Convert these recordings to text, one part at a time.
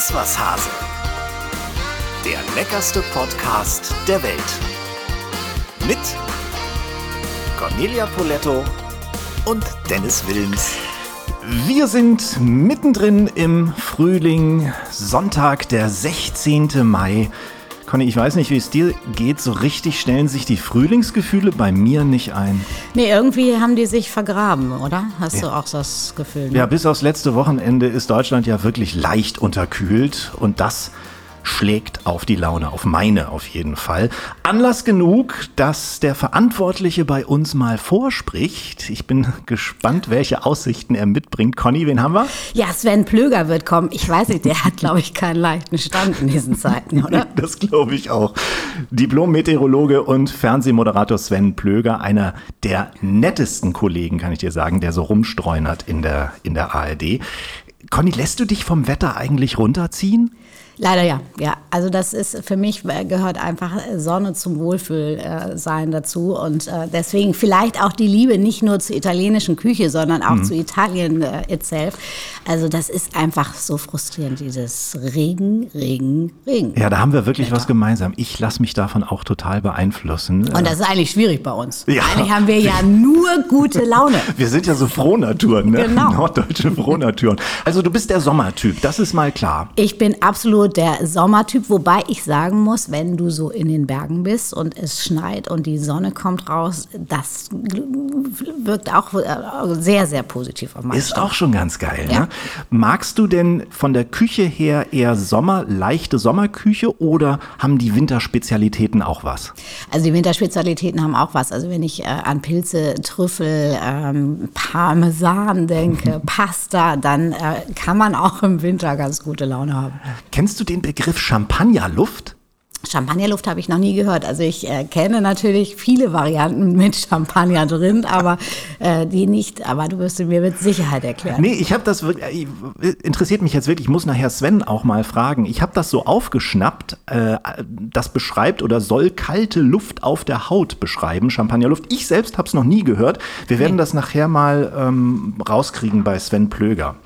Iss was Hase. Der leckerste Podcast der Welt. Mit Cornelia Poletto und Dennis Wilms. Wir sind mittendrin im Frühling, Sonntag, der 16. Mai. Conny, ich weiß nicht, wie es dir geht. So richtig stellen sich die Frühlingsgefühle bei mir nicht ein. Nee, irgendwie haben die sich vergraben, oder? Hast ja. du auch das Gefühl? Ne? Ja, bis aufs letzte Wochenende ist Deutschland ja wirklich leicht unterkühlt. Und das schlägt auf die Laune, auf meine auf jeden Fall. Anlass genug, dass der Verantwortliche bei uns mal vorspricht. Ich bin gespannt, welche Aussichten er mitbringt. Conny, wen haben wir? Ja, Sven Plöger wird kommen. Ich weiß nicht, der hat, glaube ich, keinen leichten Stand in diesen Zeiten, oder? das glaube ich auch. Diplom-Meteorologe und Fernsehmoderator Sven Plöger, einer der nettesten Kollegen, kann ich dir sagen, der so rumstreunert in der, in der ARD. Conny, lässt du dich vom Wetter eigentlich runterziehen? Leider ja, ja. Also das ist für mich äh, gehört einfach Sonne zum Wohlfühlsein dazu und äh, deswegen vielleicht auch die Liebe nicht nur zur italienischen Küche, sondern auch mhm. zu Italien äh, itself. Also das ist einfach so frustrierend, dieses Regen, Regen, Regen. Ja, da haben wir wirklich Wetter. was gemeinsam. Ich lasse mich davon auch total beeinflussen. Und das ist eigentlich schwierig bei uns. Ja. Eigentlich haben wir ja nur gute Laune. Wir sind ja so Frohnaturen, ne? Genau. Norddeutsche Frohnaturen. Also du bist der Sommertyp, das ist mal klar. Ich bin absolut der Sommertyp, wobei ich sagen muss, wenn du so in den Bergen bist und es schneit und die Sonne kommt raus, das wirkt auch äh, sehr, sehr positiv auf mich. Ist auch schon ganz geil. Ja. Ne? Magst du denn von der Küche her eher Sommer, leichte Sommerküche oder haben die Winterspezialitäten auch was? Also die Winterspezialitäten haben auch was. Also wenn ich äh, an Pilze, Trüffel, ähm, Parmesan denke, Pasta, dann äh, kann man auch im Winter ganz gute Laune haben. Kennst du den Begriff Champagnerluft? Champagnerluft habe ich noch nie gehört. Also ich äh, kenne natürlich viele Varianten mit Champagner drin, aber äh, die nicht. Aber du wirst mir mit Sicherheit erklären. Nee, ich habe das äh, interessiert mich jetzt wirklich. Ich muss nachher Sven auch mal fragen. Ich habe das so aufgeschnappt. Äh, das beschreibt oder soll kalte Luft auf der Haut beschreiben. Champagnerluft. Ich selbst habe es noch nie gehört. Wir werden nee. das nachher mal ähm, rauskriegen bei Sven Plöger.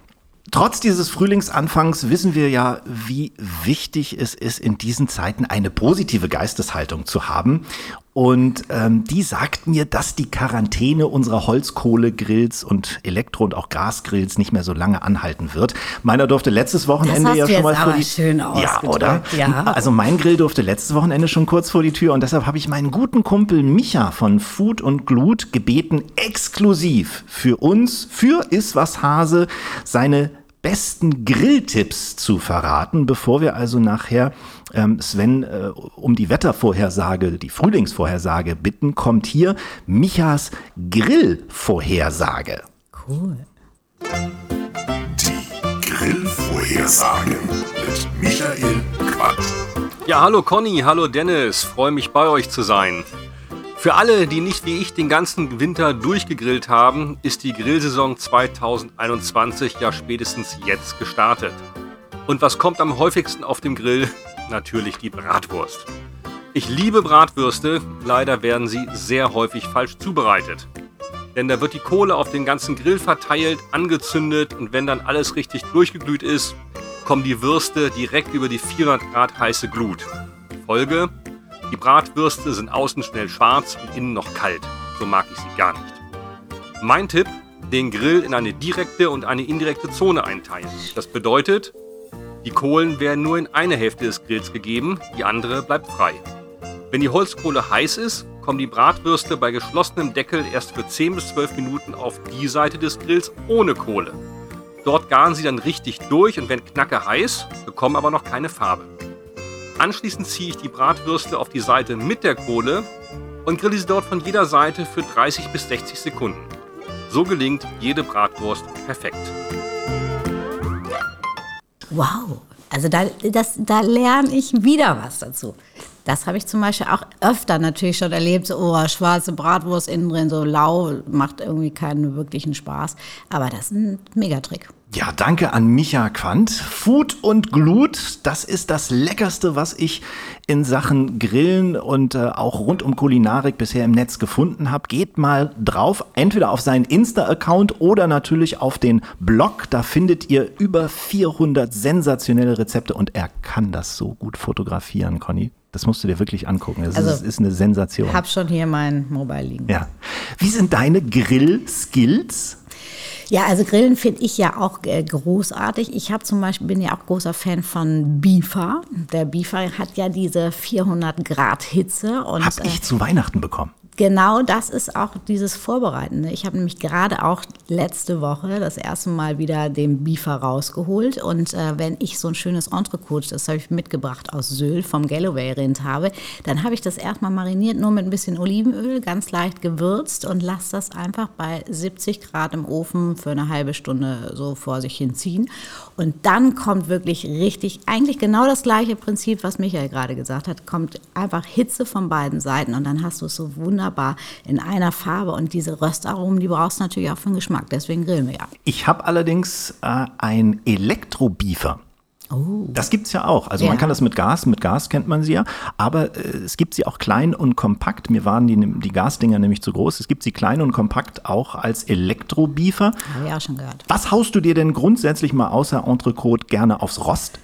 Trotz dieses Frühlingsanfangs wissen wir ja, wie wichtig es ist, in diesen Zeiten eine positive Geisteshaltung zu haben. Und ähm, die sagt mir, dass die Quarantäne unserer Holzkohlegrills und Elektro- und auch Gasgrills nicht mehr so lange anhalten wird. Meiner durfte letztes Wochenende ja schon mal vor die schön Ja, oder? Ja. Also mein Grill durfte letztes Wochenende schon kurz vor die Tür und deshalb habe ich meinen guten Kumpel Micha von Food und Glut gebeten, exklusiv für uns, für Iswas Hase, seine besten Grilltipps zu verraten, bevor wir also nachher ähm, Sven äh, um die Wettervorhersage, die Frühlingsvorhersage bitten, kommt hier Michas Grillvorhersage. Cool. Die Grillvorhersage mit Michael Quatsch. Ja, hallo Conny, hallo Dennis, freue mich bei euch zu sein. Für alle, die nicht wie ich den ganzen Winter durchgegrillt haben, ist die Grillsaison 2021 ja spätestens jetzt gestartet. Und was kommt am häufigsten auf dem Grill? Natürlich die Bratwurst. Ich liebe Bratwürste, leider werden sie sehr häufig falsch zubereitet. Denn da wird die Kohle auf den ganzen Grill verteilt, angezündet und wenn dann alles richtig durchgeglüht ist, kommen die Würste direkt über die 400 Grad heiße Glut. Folge, die Bratwürste sind außen schnell schwarz und innen noch kalt. So mag ich sie gar nicht. Mein Tipp, den Grill in eine direkte und eine indirekte Zone einteilen. Das bedeutet, die Kohlen werden nur in eine Hälfte des Grills gegeben, die andere bleibt frei. Wenn die Holzkohle heiß ist, kommen die Bratwürste bei geschlossenem Deckel erst für 10 bis 12 Minuten auf die Seite des Grills ohne Kohle. Dort garen sie dann richtig durch und werden knacke heiß, bekommen aber noch keine Farbe. Anschließend ziehe ich die Bratwürste auf die Seite mit der Kohle und grille sie dort von jeder Seite für 30 bis 60 Sekunden. So gelingt jede Bratwurst perfekt. Wow, also da, das, da lerne ich wieder was dazu. Das habe ich zum Beispiel auch öfter natürlich schon erlebt. So, oh, schwarze Bratwurst innen drin, so lau, macht irgendwie keinen wirklichen Spaß. Aber das ist ein Megatrick. Ja, danke an Micha Quandt. Food und Glut, das ist das Leckerste, was ich in Sachen Grillen und äh, auch rund um Kulinarik bisher im Netz gefunden habe. Geht mal drauf, entweder auf seinen Insta-Account oder natürlich auf den Blog. Da findet ihr über 400 sensationelle Rezepte und er kann das so gut fotografieren, Conny. Das musst du dir wirklich angucken. Das Also, ist, ist eine Sensation. Hab schon hier mein Mobile liegen. Ja. Wie sind deine Grill-Skills? Ja, also Grillen finde ich ja auch äh, großartig. Ich habe zum Beispiel bin ja auch großer Fan von Bifa. Der Bifa hat ja diese 400 Grad Hitze und Hab ich zu Weihnachten bekommen. Genau das ist auch dieses Vorbereitende. Ich habe nämlich gerade auch letzte Woche das erste Mal wieder den Beefer rausgeholt. Und äh, wenn ich so ein schönes Entrecote, das habe ich mitgebracht aus Sylt vom Galloway-Rind habe, dann habe ich das erstmal mariniert, nur mit ein bisschen Olivenöl, ganz leicht gewürzt und lasse das einfach bei 70 Grad im Ofen für eine halbe Stunde so vor sich hinziehen. Und dann kommt wirklich richtig, eigentlich genau das gleiche Prinzip, was Michael gerade gesagt hat, kommt einfach Hitze von beiden Seiten und dann hast du es so wunderbar in einer Farbe und diese Röstaromen, die brauchst du natürlich auch für den Geschmack, deswegen grillen wir ja. Ich habe allerdings äh, ein Elektrobiefer. Das gibt's ja auch. Also man Ja. kann das mit Gas, mit Gas kennt man sie ja, aber äh, es gibt sie auch klein und kompakt. Mir waren die, die Gasdinger nämlich zu groß. Es gibt sie klein und kompakt auch als Elektrobiefer. Habe ich auch schon gehört. Was haust du dir denn grundsätzlich mal außer Entrecote gerne aufs Rost?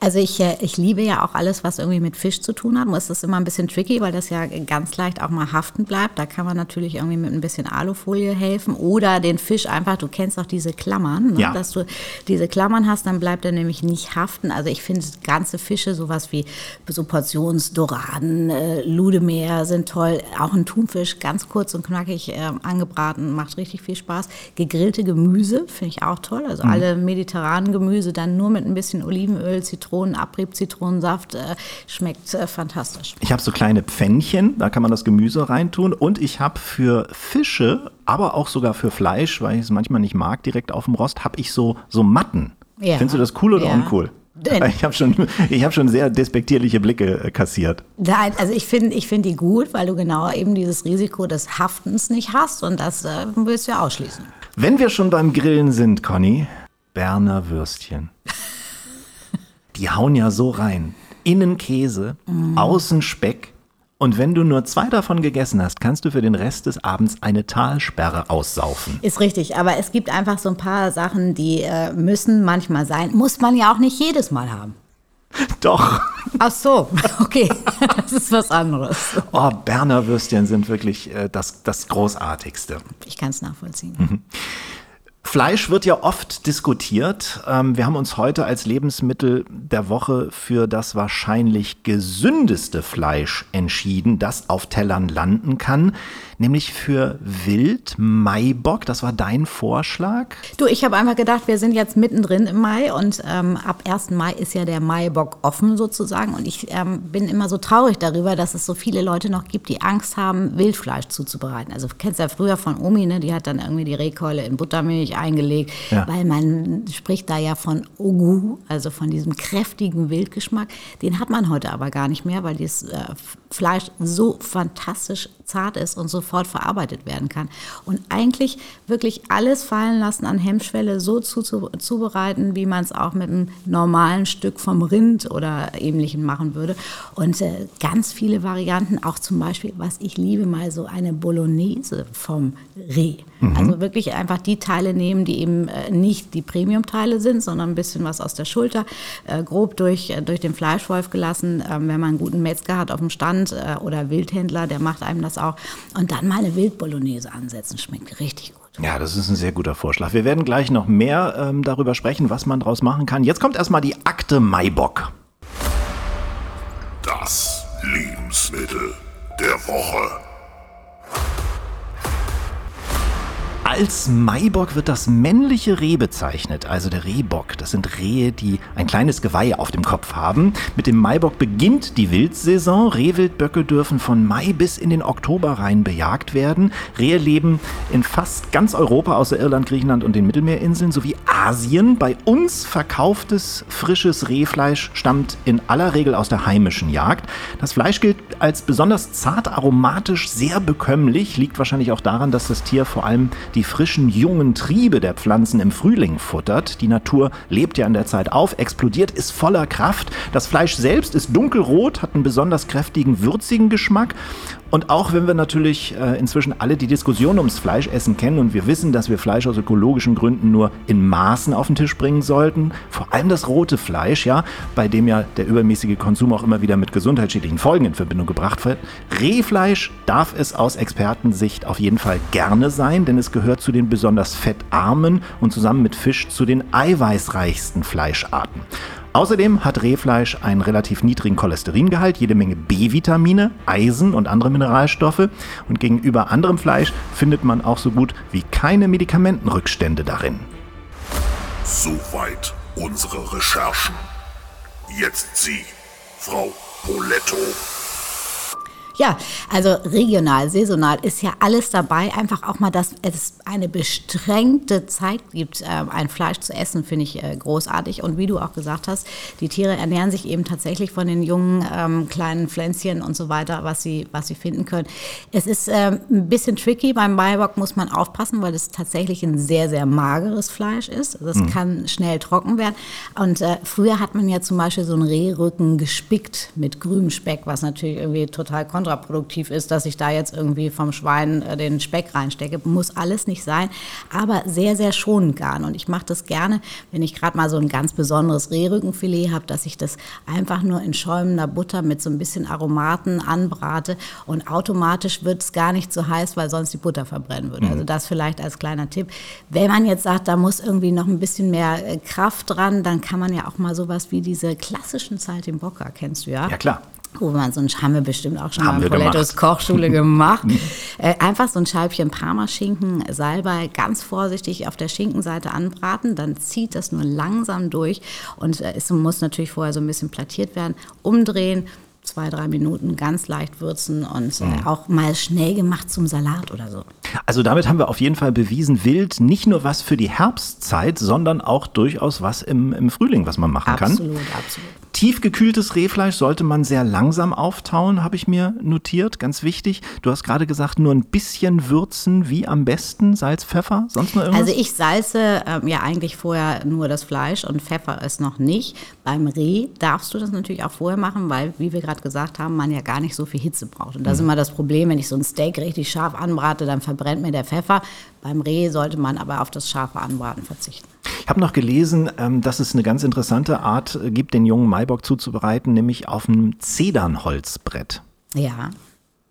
Also ich, äh, ich liebe ja auch alles, was irgendwie mit Fisch zu tun hat. Nur ist das immer ein bisschen tricky, weil das ja ganz leicht auch mal haften bleibt. Da kann man natürlich irgendwie mit ein bisschen Alufolie helfen oder den Fisch einfach, du kennst auch diese Klammern, ne? Ja. dass du diese Klammern hast, dann bleibt er nämlich nicht haften. Also ich finde ganze Fische, sowas wie so Portionsdoraden, äh, Ludemeer sind toll. Auch ein Thunfisch, ganz kurz und knackig äh, angebraten, macht richtig viel Spaß. Gegrillte Gemüse finde ich auch toll. Also alle mediterranen Gemüse dann nur mit ein bisschen Olivenöl, Zitronen, Abrieb, Zitronensaft äh, schmeckt äh, fantastisch. Ich habe so kleine Pfännchen, da kann man das Gemüse reintun. Und ich habe für Fische, aber auch sogar für Fleisch, weil ich es manchmal nicht mag, direkt auf dem Rost, habe ich so, so Matten. Ja. Findest du das cool oder Ja. uncool? Ich habe schon, ich hab schon sehr despektierliche Blicke äh, kassiert. Nein, also ich finde ich find die gut, weil du genau eben dieses Risiko des Haftens nicht hast und das äh, willst du ja ausschließen. Wenn wir schon beim Grillen sind, Conny, Berner Würstchen. Die hauen ja so rein. Innen Käse, außen Speck. Und wenn du nur zwei davon gegessen hast, kannst du für den Rest des Abends eine Talsperre aussaufen. Ist richtig, aber es gibt einfach so ein paar Sachen, die äh, müssen manchmal sein. Muss man ja auch nicht jedes Mal haben. Doch. Ach so, okay, das ist was anderes. Oh, Berner Würstchen sind wirklich äh, das, das Großartigste. Ich kann es nachvollziehen. Fleisch wird ja oft diskutiert. Ähm, wir haben uns heute als Lebensmittel der Woche für das wahrscheinlich gesündeste Fleisch entschieden, das auf Tellern landen kann, nämlich für Wild Maibock. Das war dein Vorschlag. Du, ich habe einfach gedacht, wir sind jetzt mittendrin im Mai und ähm, ab 1. Mai ist ja der Maibock offen sozusagen. Und ich ähm, bin immer so traurig darüber, dass es so viele Leute noch gibt, die Angst haben, Wildfleisch zuzubereiten. Also du kennst ja früher von Omi, ne? die hat dann irgendwie die Rehkeule in Buttermilch eingelegt, Ja. weil man spricht da ja von Ogu, also von diesem kräftigen Wildgeschmack. Den hat man heute aber gar nicht mehr, weil dieses äh, Fleisch so fantastisch zart ist und sofort verarbeitet werden kann. Und eigentlich wirklich alles fallen lassen an Hemmschwelle so zu, zu, zubereiten, wie man es auch mit einem normalen Stück vom Rind oder ähnlichem machen würde. Und äh, ganz viele Varianten, auch zum Beispiel, was ich liebe, mal so eine Bolognese vom Reh. Also wirklich einfach die Teile nehmen, die eben äh, nicht die Premium-Teile sind, sondern ein bisschen was aus der Schulter, äh, grob durch, äh, durch den Fleischwolf gelassen. Ähm, wenn man einen guten Metzger hat auf dem Stand oder Wildhändler, der macht einem das auch. Und dann mal eine Wildbolognese ansetzen, schmeckt richtig gut. Ja, das ist ein sehr guter Vorschlag. Wir werden gleich noch mehr ähm, darüber sprechen, was man daraus machen kann. Jetzt kommt erstmal die Akte Maibock. Das Lebensmittel der Woche. Als Maibock wird das männliche Reh bezeichnet, also der Rehbock. Das sind Rehe, die ein kleines Geweih auf dem Kopf haben. Mit dem Maibock beginnt die Wildsaison. Rehwildböcke dürfen von Mai bis in den Oktober rein bejagt werden. Rehe leben in fast ganz Europa, außer Irland, Griechenland und den Mittelmeerinseln, sowie Asien. Bei uns verkauftes frisches Rehfleisch stammt in aller Regel aus der heimischen Jagd. Das Fleisch gilt als besonders zart aromatisch, sehr bekömmlich. Liegt wahrscheinlich auch daran, dass das Tier vor allem die die frischen, jungen Triebe der Pflanzen im Frühling futtert. Die Natur lebt ja in der Zeit auf, explodiert, ist voller Kraft. Das Fleisch selbst ist dunkelrot, hat einen besonders kräftigen, würzigen Geschmack. Und auch wenn wir natürlich äh, inzwischen alle die Diskussion ums Fleischessen kennen und wir wissen, dass wir Fleisch aus ökologischen Gründen nur in Maßen auf den Tisch bringen sollten, vor allem das rote Fleisch, ja, bei dem ja der übermäßige Konsum auch immer wieder mit gesundheitsschädlichen Folgen in Verbindung gebracht wird. Rehfleisch darf es aus Expertensicht auf jeden Fall gerne sein, denn es gehört zu den besonders fettarmen und zusammen mit Fisch zu den eiweißreichsten Fleischarten. Außerdem hat Rehfleisch einen relativ niedrigen Cholesteringehalt, jede Menge B-Vitamine, Eisen und andere Mineralstoffe. Und gegenüber anderem Fleisch findet man auch so gut wie keine Medikamentenrückstände darin. Soweit unsere Recherchen. Jetzt Sie, Frau Poletto. Ja, also regional, saisonal ist ja alles dabei. Einfach auch mal, dass es eine beschränkte Zeit gibt, äh, ein Fleisch zu essen, finde ich äh, großartig. Und wie du auch gesagt hast, die Tiere ernähren sich eben tatsächlich von den jungen ähm, kleinen Pflänzchen und so weiter, was sie, was sie finden können. Es ist ähm, ein bisschen tricky. Beim Maibock muss man aufpassen, weil es tatsächlich ein sehr, sehr mageres Fleisch ist. Das mhm. kann schnell trocken werden. Und äh, früher hat man ja zum Beispiel so einen Rehrücken gespickt mit grünem Speck, was natürlich irgendwie total kontra kontraproduktiv ist, dass ich da jetzt irgendwie vom Schwein äh, den Speck reinstecke. Muss alles nicht sein, aber sehr, sehr schonend garen. Und ich mache das gerne, wenn ich gerade mal so ein ganz besonderes Rehrückenfilet habe, dass ich das einfach nur in schäumender Butter mit so ein bisschen Aromaten anbrate und automatisch wird es gar nicht so heiß, weil sonst die Butter verbrennen würde. Mhm. Also das vielleicht als kleiner Tipp. Wenn man jetzt sagt, da muss irgendwie noch ein bisschen mehr äh, Kraft dran, dann kann man ja auch mal sowas wie diese klassischen Zeit im Bocker, kennst du ja? Ja, klar. Man, so ein haben wir bestimmt auch schon haben mal in Polettos Kochschule gemacht. äh, einfach so ein Scheibchen Parmaschinken, Salbei ganz vorsichtig auf der Schinkenseite anbraten, dann zieht das nur langsam durch und äh, es muss natürlich vorher so ein bisschen plattiert werden. Umdrehen, zwei, drei Minuten ganz leicht würzen und äh, mhm. auch mal schnell gemacht zum Salat oder so. Also damit haben wir auf jeden Fall bewiesen, Wild nicht nur was für die Herbstzeit, sondern auch durchaus was im, im Frühling, was man machen absolut, kann. Absolut, absolut. Tiefgekühltes Rehfleisch sollte man sehr langsam auftauen, habe ich mir notiert, ganz wichtig. Du hast gerade gesagt, nur ein bisschen würzen, wie am besten, Salz, Pfeffer, sonst noch irgendwas? Also ich salze ähm, ja eigentlich vorher nur das Fleisch und Pfeffer es noch nicht. Beim Reh darfst du das natürlich auch vorher machen, weil, wie wir gerade gesagt haben, man ja gar nicht so viel Hitze braucht. Und das ist mhm. immer das Problem, wenn ich so ein Steak richtig scharf anbrate, dann verbrennt mir der Pfeffer. Beim Reh sollte man aber auf das scharfe Anbraten verzichten. Ich habe noch gelesen, ähm, dass es eine ganz interessante Art äh, gibt, den jungen Maibock zuzubereiten, nämlich auf einem Zedernholzbrett. Ja.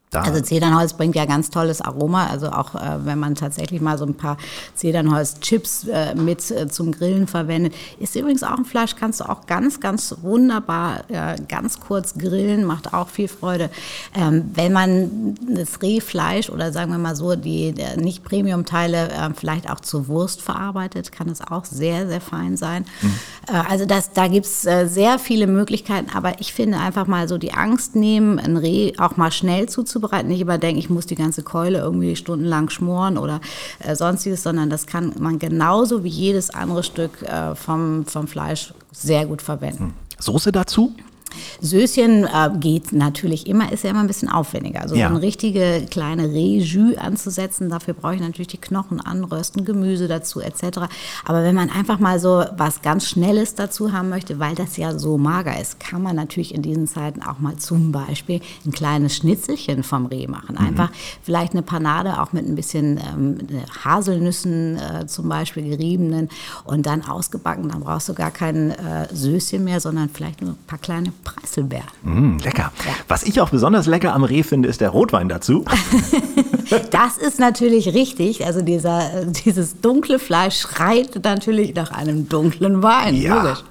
Da. Also Zedernholz bringt ja ganz tolles Aroma. Also auch äh, wenn man tatsächlich mal so ein paar Zedernholz-Chips äh, mit äh, zum Grillen verwendet. Ist übrigens auch ein Fleisch, kannst du auch ganz, ganz wunderbar äh, ganz kurz grillen, macht auch viel Freude. Ähm, wenn man das Rehfleisch oder sagen wir mal so die äh, nicht Premium-Teile äh, vielleicht auch zur Wurst verarbeitet, kann es auch sehr, sehr fein sein. Mhm. also das, da gibt es sehr viele Möglichkeiten. Aber ich finde einfach mal so die Angst nehmen, ein Reh auch mal schnell zuzubereiten zuzubereiten. Nicht immer denken, ich muss die ganze Keule irgendwie stundenlang schmoren oder äh, sonstiges, sondern das kann man genauso wie jedes andere Stück äh, vom, vom Fleisch sehr gut verwenden. Hm. Soße dazu? Söschen äh, geht natürlich immer, ist ja immer ein bisschen aufwendiger. Also ja. so eine richtige kleine Rejus anzusetzen, dafür brauche ich natürlich die Knochen anrösten, Gemüse dazu etc. Aber wenn man einfach mal so was ganz Schnelles dazu haben möchte, weil das ja so mager ist, kann man natürlich in diesen Zeiten auch mal zum Beispiel ein kleines Schnitzelchen vom Reh machen. Mhm. Einfach mhm. vielleicht eine Panade auch mit ein bisschen ähm, Haselnüssen äh, zum Beispiel geriebenen und dann ausgebacken. Dann brauchst du gar kein äh, Söschen mehr, sondern vielleicht nur ein paar kleine Preiselbeer. Mm, lecker. Ja. Was ich auch besonders lecker am Reh finde, ist der Rotwein dazu. das ist natürlich richtig. Also dieser, dieses dunkle Fleisch schreit natürlich nach einem dunklen Wein. Ja, Logisch.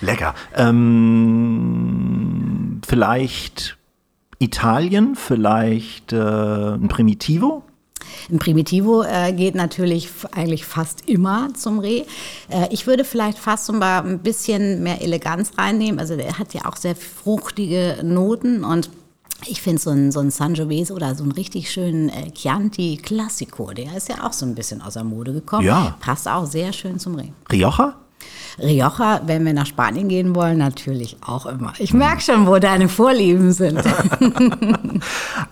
lecker. Ähm, vielleicht Italien, vielleicht äh, ein Primitivo? Ein Primitivo äh, geht natürlich eigentlich fast immer zum Reh. Äh, ich würde vielleicht fast so ein bisschen mehr Eleganz reinnehmen. Also der hat ja auch sehr fruchtige Noten und ich finde so ein, so ein Sangiovese oder so einen richtig schönen äh, Chianti Classico, der ist ja auch so ein bisschen aus der Mode gekommen. Ja. Passt auch sehr schön zum Reh. Rioja? Rioja, wenn wir nach Spanien gehen wollen, natürlich auch immer. Ich merke schon, wo deine Vorlieben sind.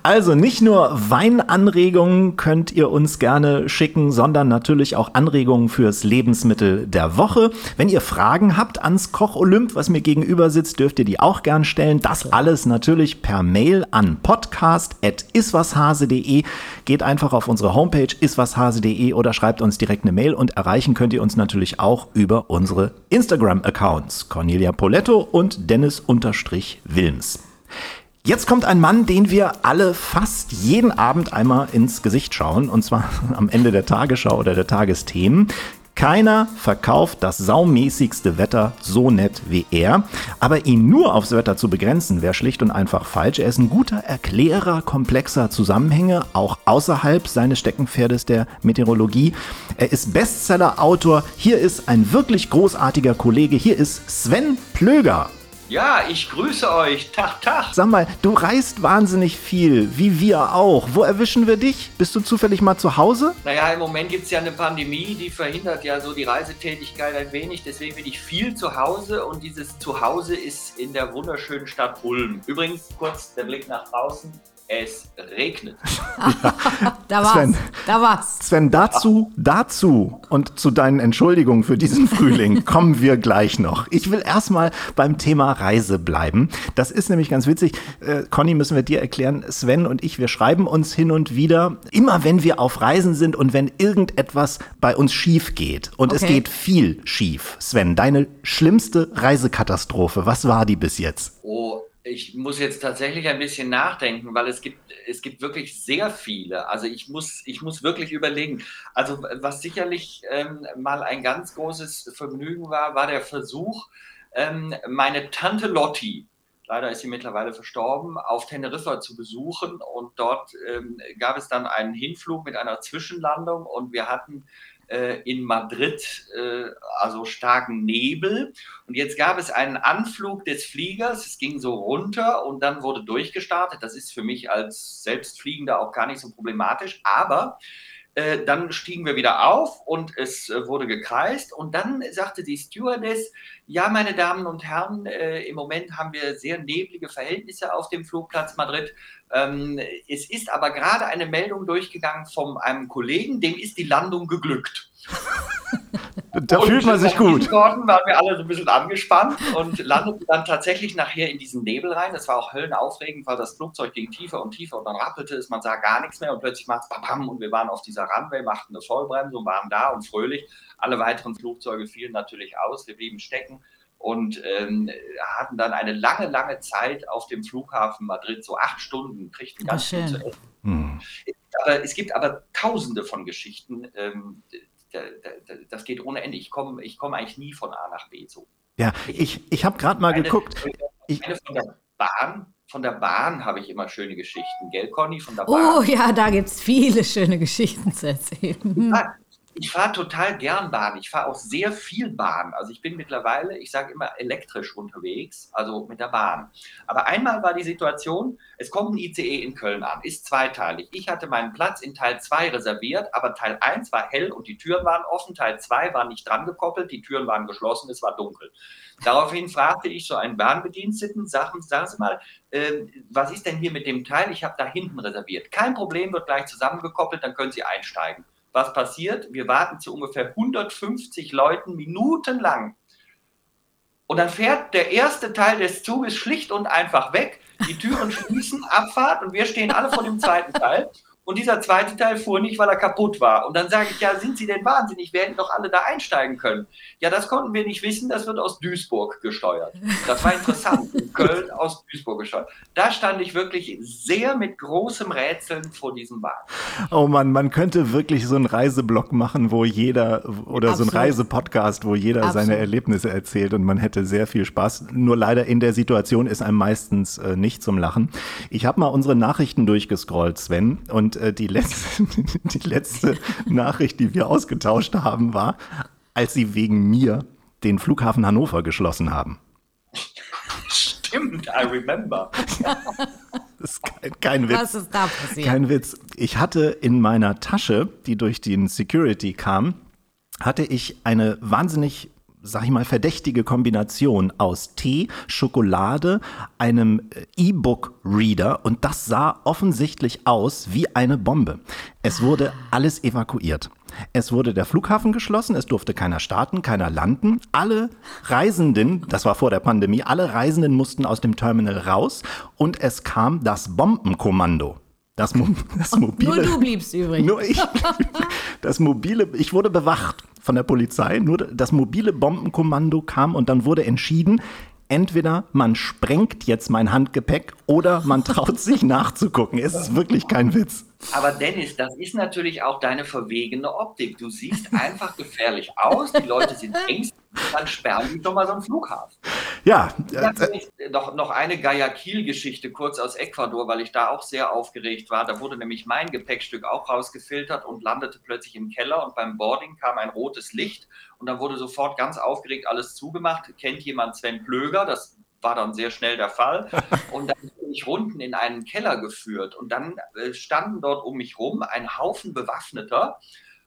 Also nicht nur Weinanregungen könnt ihr uns gerne schicken, sondern natürlich auch Anregungen fürs Lebensmittel der Woche. Wenn ihr Fragen habt ans Koch Olymp, was mir gegenüber sitzt, dürft ihr die auch gern stellen. Das alles natürlich per Mail an podcast.iswashase.de. Geht einfach auf unsere Homepage iswashase.de oder schreibt uns direkt eine Mail und erreichen könnt ihr uns natürlich auch über unsere Instagram-Accounts Cornelia Poletto und Dennis-Wilms. Jetzt kommt ein Mann, den wir alle fast jeden Abend einmal ins Gesicht schauen, und zwar am Ende der Tagesschau oder der Tagesthemen. Keiner verkauft das saumäßigste Wetter so nett wie er. Aber ihn nur aufs Wetter zu begrenzen, wäre schlicht und einfach falsch. Er ist ein guter Erklärer komplexer Zusammenhänge, auch außerhalb seines Steckenpferdes der Meteorologie. Er ist Bestseller-Autor. Hier ist ein wirklich großartiger Kollege. Hier ist Sven Plöger. Ja, ich grüße euch. Tag, Tag. Sag mal, du reist wahnsinnig viel, wie wir auch. Wo erwischen wir dich? Bist du zufällig mal zu Hause? Naja, im Moment gibt es ja eine Pandemie, die verhindert ja so die Reisetätigkeit ein wenig. Deswegen bin ich viel zu Hause und dieses Zuhause ist in der wunderschönen Stadt Ulm. Übrigens, kurz der Blick nach draußen es regnet. da war's. Sven, da war's. Sven, dazu, dazu und zu deinen Entschuldigungen für diesen Frühling kommen wir gleich noch. Ich will erstmal beim Thema Reise bleiben. Das ist nämlich ganz witzig. Äh, Conny, müssen wir dir erklären, Sven und ich, wir schreiben uns hin und wieder, immer wenn wir auf Reisen sind und wenn irgendetwas bei uns schief geht. Und okay. es geht viel schief. Sven, deine schlimmste Reisekatastrophe, was war die bis jetzt? Oh, ich muss jetzt tatsächlich ein bisschen nachdenken, weil es gibt, es gibt wirklich sehr viele. Also ich muss, ich muss wirklich überlegen. Also was sicherlich ähm, mal ein ganz großes Vergnügen war, war der Versuch, ähm, meine Tante Lotti, leider ist sie mittlerweile verstorben, auf Teneriffa zu besuchen. Und dort ähm, gab es dann einen Hinflug mit einer Zwischenlandung und wir hatten in Madrid äh, also starken Nebel. Und jetzt gab es einen Anflug des Fliegers, es ging so runter und dann wurde durchgestartet. Das ist für mich als Selbstfliegender auch gar nicht so problematisch, aber äh, dann stiegen wir wieder auf und es äh, wurde gekreist und dann sagte die Stewardess, ja, meine Damen und Herren, äh, im Moment haben wir sehr neblige Verhältnisse auf dem Flugplatz Madrid. Ähm, es ist aber gerade eine Meldung durchgegangen von einem Kollegen, dem ist die Landung geglückt. Da und fühlt man sich gut. Worten waren wir alle so ein bisschen angespannt und landeten dann tatsächlich nachher in diesen Nebel rein. Das war auch höllenaufregend, weil das Flugzeug ging tiefer und tiefer und dann rappelte es, man sah gar nichts mehr und plötzlich macht es babam und wir waren auf dieser Runway, machten eine Vollbremse und waren da und fröhlich. Alle weiteren Flugzeuge fielen natürlich aus, wir blieben stecken und ähm, hatten dann eine lange, lange Zeit auf dem Flughafen Madrid, so acht Stunden, kriegten ganz viel zu essen. Hm. Aber es gibt aber tausende von Geschichten, ähm, das geht ohne Ende. Ich komme ich komm eigentlich nie von A nach B so. Ja, ich, ich habe gerade mal eine, geguckt. Ich, von der Bahn, von der Bahn habe ich immer schöne Geschichten, gell, Conny? Von der Bahn. Oh ja, da gibt es viele schöne Geschichten zu erzählen. Ja, ich fahre total gern Bahn. Ich fahre auch sehr viel Bahn. Also ich bin mittlerweile, ich sage immer, elektrisch unterwegs, also mit der Bahn. Aber einmal war die Situation, es kommt ein ICE in Köln an, ist zweiteilig. Ich hatte meinen Platz in Teil 2 reserviert, aber Teil 1 war hell und die Türen waren offen. Teil 2 war nicht dran gekoppelt, die Türen waren geschlossen, es war dunkel. Daraufhin fragte ich so einen Bahnbediensteten, sagen, sagen Sie mal, äh, was ist denn hier mit dem Teil? Ich habe da hinten reserviert. Kein Problem, wird gleich zusammengekoppelt, dann können Sie einsteigen was passiert? Wir warten zu ungefähr 150 Leuten minutenlang. Und dann fährt der erste Teil des Zuges schlicht und einfach weg. Die Türen schließen, Abfahrt und wir stehen alle vor dem zweiten Teil. Und dieser zweite Teil fuhr nicht, weil er kaputt war. Und dann sage ich, ja, sind Sie denn wahnsinnig? Wir hätten doch alle da einsteigen können. Ja, das konnten wir nicht wissen, das wird aus Duisburg gesteuert. Das war interessant. In Köln aus Duisburg gesteuert. Da stand ich wirklich sehr mit großem Rätseln vor diesem Wagen. Oh Mann, man könnte wirklich so einen Reiseblock machen, wo jeder, oder Absolut. so ein Reisepodcast, wo jeder Absolut. seine Erlebnisse erzählt und man hätte sehr viel Spaß. Nur leider in der Situation ist einem meistens äh, nicht zum Lachen. Ich habe mal unsere Nachrichten durchgescrollt, Sven, und äh, die, letzte, die letzte Nachricht, die wir ausgetauscht haben, war, als sie wegen mir den Flughafen Hannover geschlossen haben. Stimmt, I remember. Das ist kein, kein Witz. Was ist da passiert? Kein Witz. Ich hatte in meiner Tasche, die durch den Security kam, hatte ich eine wahnsinnig sag ich mal, verdächtige Kombination aus Tee, Schokolade, einem äh, E-Book-Reader und das sah offensichtlich aus wie eine Bombe. Es wurde alles evakuiert. Es wurde der Flughafen geschlossen, es durfte keiner starten, keiner landen. Alle Reisenden, das war vor der Pandemie, alle Reisenden mussten aus dem Terminal raus und es kam das Bombenkommando. Das, Mo das mobile. Nur du bliebst übrig. Nur ich. Das mobile, ich wurde bewacht von der Polizei. Nur das mobile Bombenkommando kam und dann wurde entschieden, entweder man sprengt jetzt mein Handgepäck oder man traut sich nachzugucken. Es ist wirklich kein Witz. Aber Dennis, das ist natürlich auch deine verwegene Optik. Du siehst einfach gefährlich aus, die Leute sind ängstlich, dann sperren die doch mal so einen Flughafen. Ja. Äh, noch, noch eine Guayaquil-Geschichte kurz aus Ecuador, weil ich da auch sehr aufgeregt war. Da wurde nämlich mein Gepäckstück auch rausgefiltert und landete plötzlich im Keller und beim Boarding kam ein rotes Licht und dann wurde sofort ganz aufgeregt alles zugemacht. Kennt jemand Sven Plöger? Das war dann sehr schnell der Fall. Und dann bin ich unten in einen Keller geführt und dann äh, standen dort um mich rum ein Haufen Bewaffneter.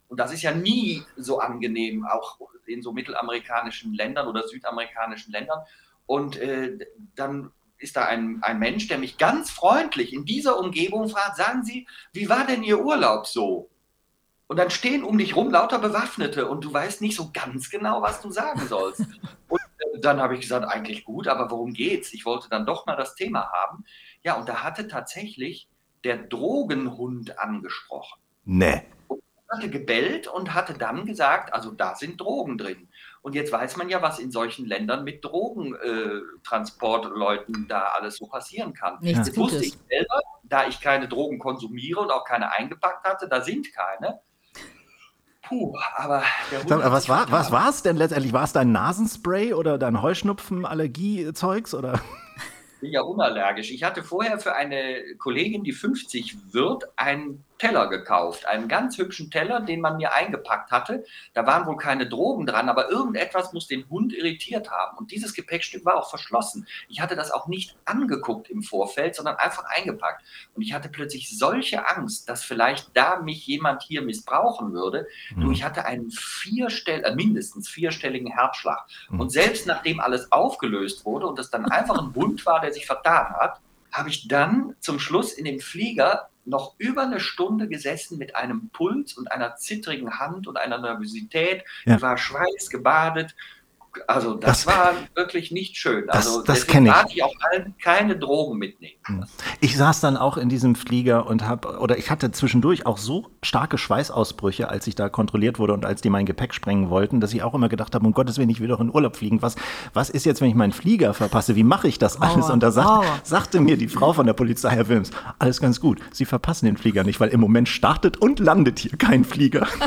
Und das ist ja nie so angenehm, auch in so mittelamerikanischen Ländern oder südamerikanischen Ländern. Und äh, dann ist da ein, ein Mensch, der mich ganz freundlich in dieser Umgebung fragt, sagen Sie, wie war denn Ihr Urlaub so? Und dann stehen um dich rum lauter Bewaffnete und du weißt nicht so ganz genau, was du sagen sollst. Und äh, dann habe ich gesagt, eigentlich gut, aber worum geht's? Ich wollte dann doch mal das Thema haben. Ja, und da hatte tatsächlich der Drogenhund angesprochen. Nee. Und hatte gebellt und hatte dann gesagt, also da sind Drogen drin. Und jetzt weiß man ja, was in solchen Ländern mit Drogentransportleuten äh, da alles so passieren kann. Nichts Jetzt wusste ich selber, da ich keine Drogen konsumiere und auch keine eingepackt hatte, da sind keine. Puh, aber hat was war was es denn letztendlich? War es dein Nasenspray oder dein Heuschnupfen-Allergie-Zeugs oder? bin ja unallergisch. Ich hatte vorher für eine Kollegin, die 50 wird, einen Teller gekauft. Einen ganz hübschen Teller, den man mir eingepackt hatte. Da waren wohl keine Drogen dran, aber irgendetwas muss den Hund irritiert haben. Und dieses Gepäckstück war auch verschlossen. Ich hatte das auch nicht angeguckt im Vorfeld, sondern einfach eingepackt. Und ich hatte plötzlich solche Angst, dass vielleicht da mich jemand hier missbrauchen würde. Du, ich hatte einen vierstell äh, mindestens vierstelligen Herzschlag. Und selbst nachdem alles aufgelöst wurde und es dann einfach ein Hund war, der sich vertan hat, habe ich dann zum Schluss in dem Flieger noch über eine Stunde gesessen mit einem Puls und einer zittrigen Hand und einer Nervosität. Ja. Ich war schweißgebadet. Also das, Das- war wirklich nicht schön. Das- Also das deswegen kenn ich. rate ich auch allen, keine Drogen mitnehmen. Ich saß dann auch in diesem Flieger und habe, oder ich hatte zwischendurch auch so starke Schweißausbrüche, als ich da kontrolliert wurde und als die mein Gepäck sprengen wollten, dass ich auch immer gedacht habe, um Gottes Willen, ich will doch in Urlaub fliegen. Was, was ist jetzt, wenn ich meinen Flieger verpasse? Wie mache ich das alles? Horror, Und da sagt, Horror. sagte mir die Frau von der Polizei, Herr Wilms, alles ganz gut. Sie verpassen den Flieger nicht, weil im Moment startet und landet hier kein Flieger.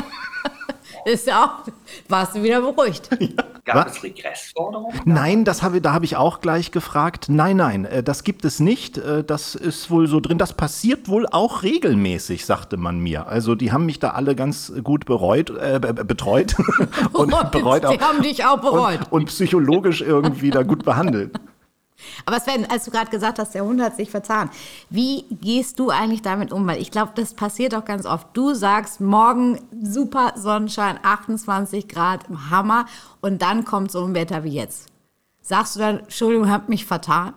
Ist ja auch, warst du wieder beruhigt. Gab Was? es Regressforderungen? Nein, das habe, da habe ich auch gleich gefragt. Nein, nein, äh, das gibt es nicht. Äh, Das ist wohl so drin. Das passiert wohl auch regelmäßig, sagte man mir. Also die haben mich da alle ganz gut bereut, äh, be- be- betreut und bereut auch. Die haben dich auch bereut. Und, und psychologisch irgendwie da gut behandelt. Aber Sven, als du gerade gesagt hast, der Hund hat sich vertan, wie gehst du eigentlich damit um? Weil ich glaube, das passiert auch ganz oft. Du sagst, morgen super Sonnenschein, 28 Grad, Hammer, und dann kommt so ein Wetter wie jetzt. Sagst du dann, Entschuldigung, hab mich vertan?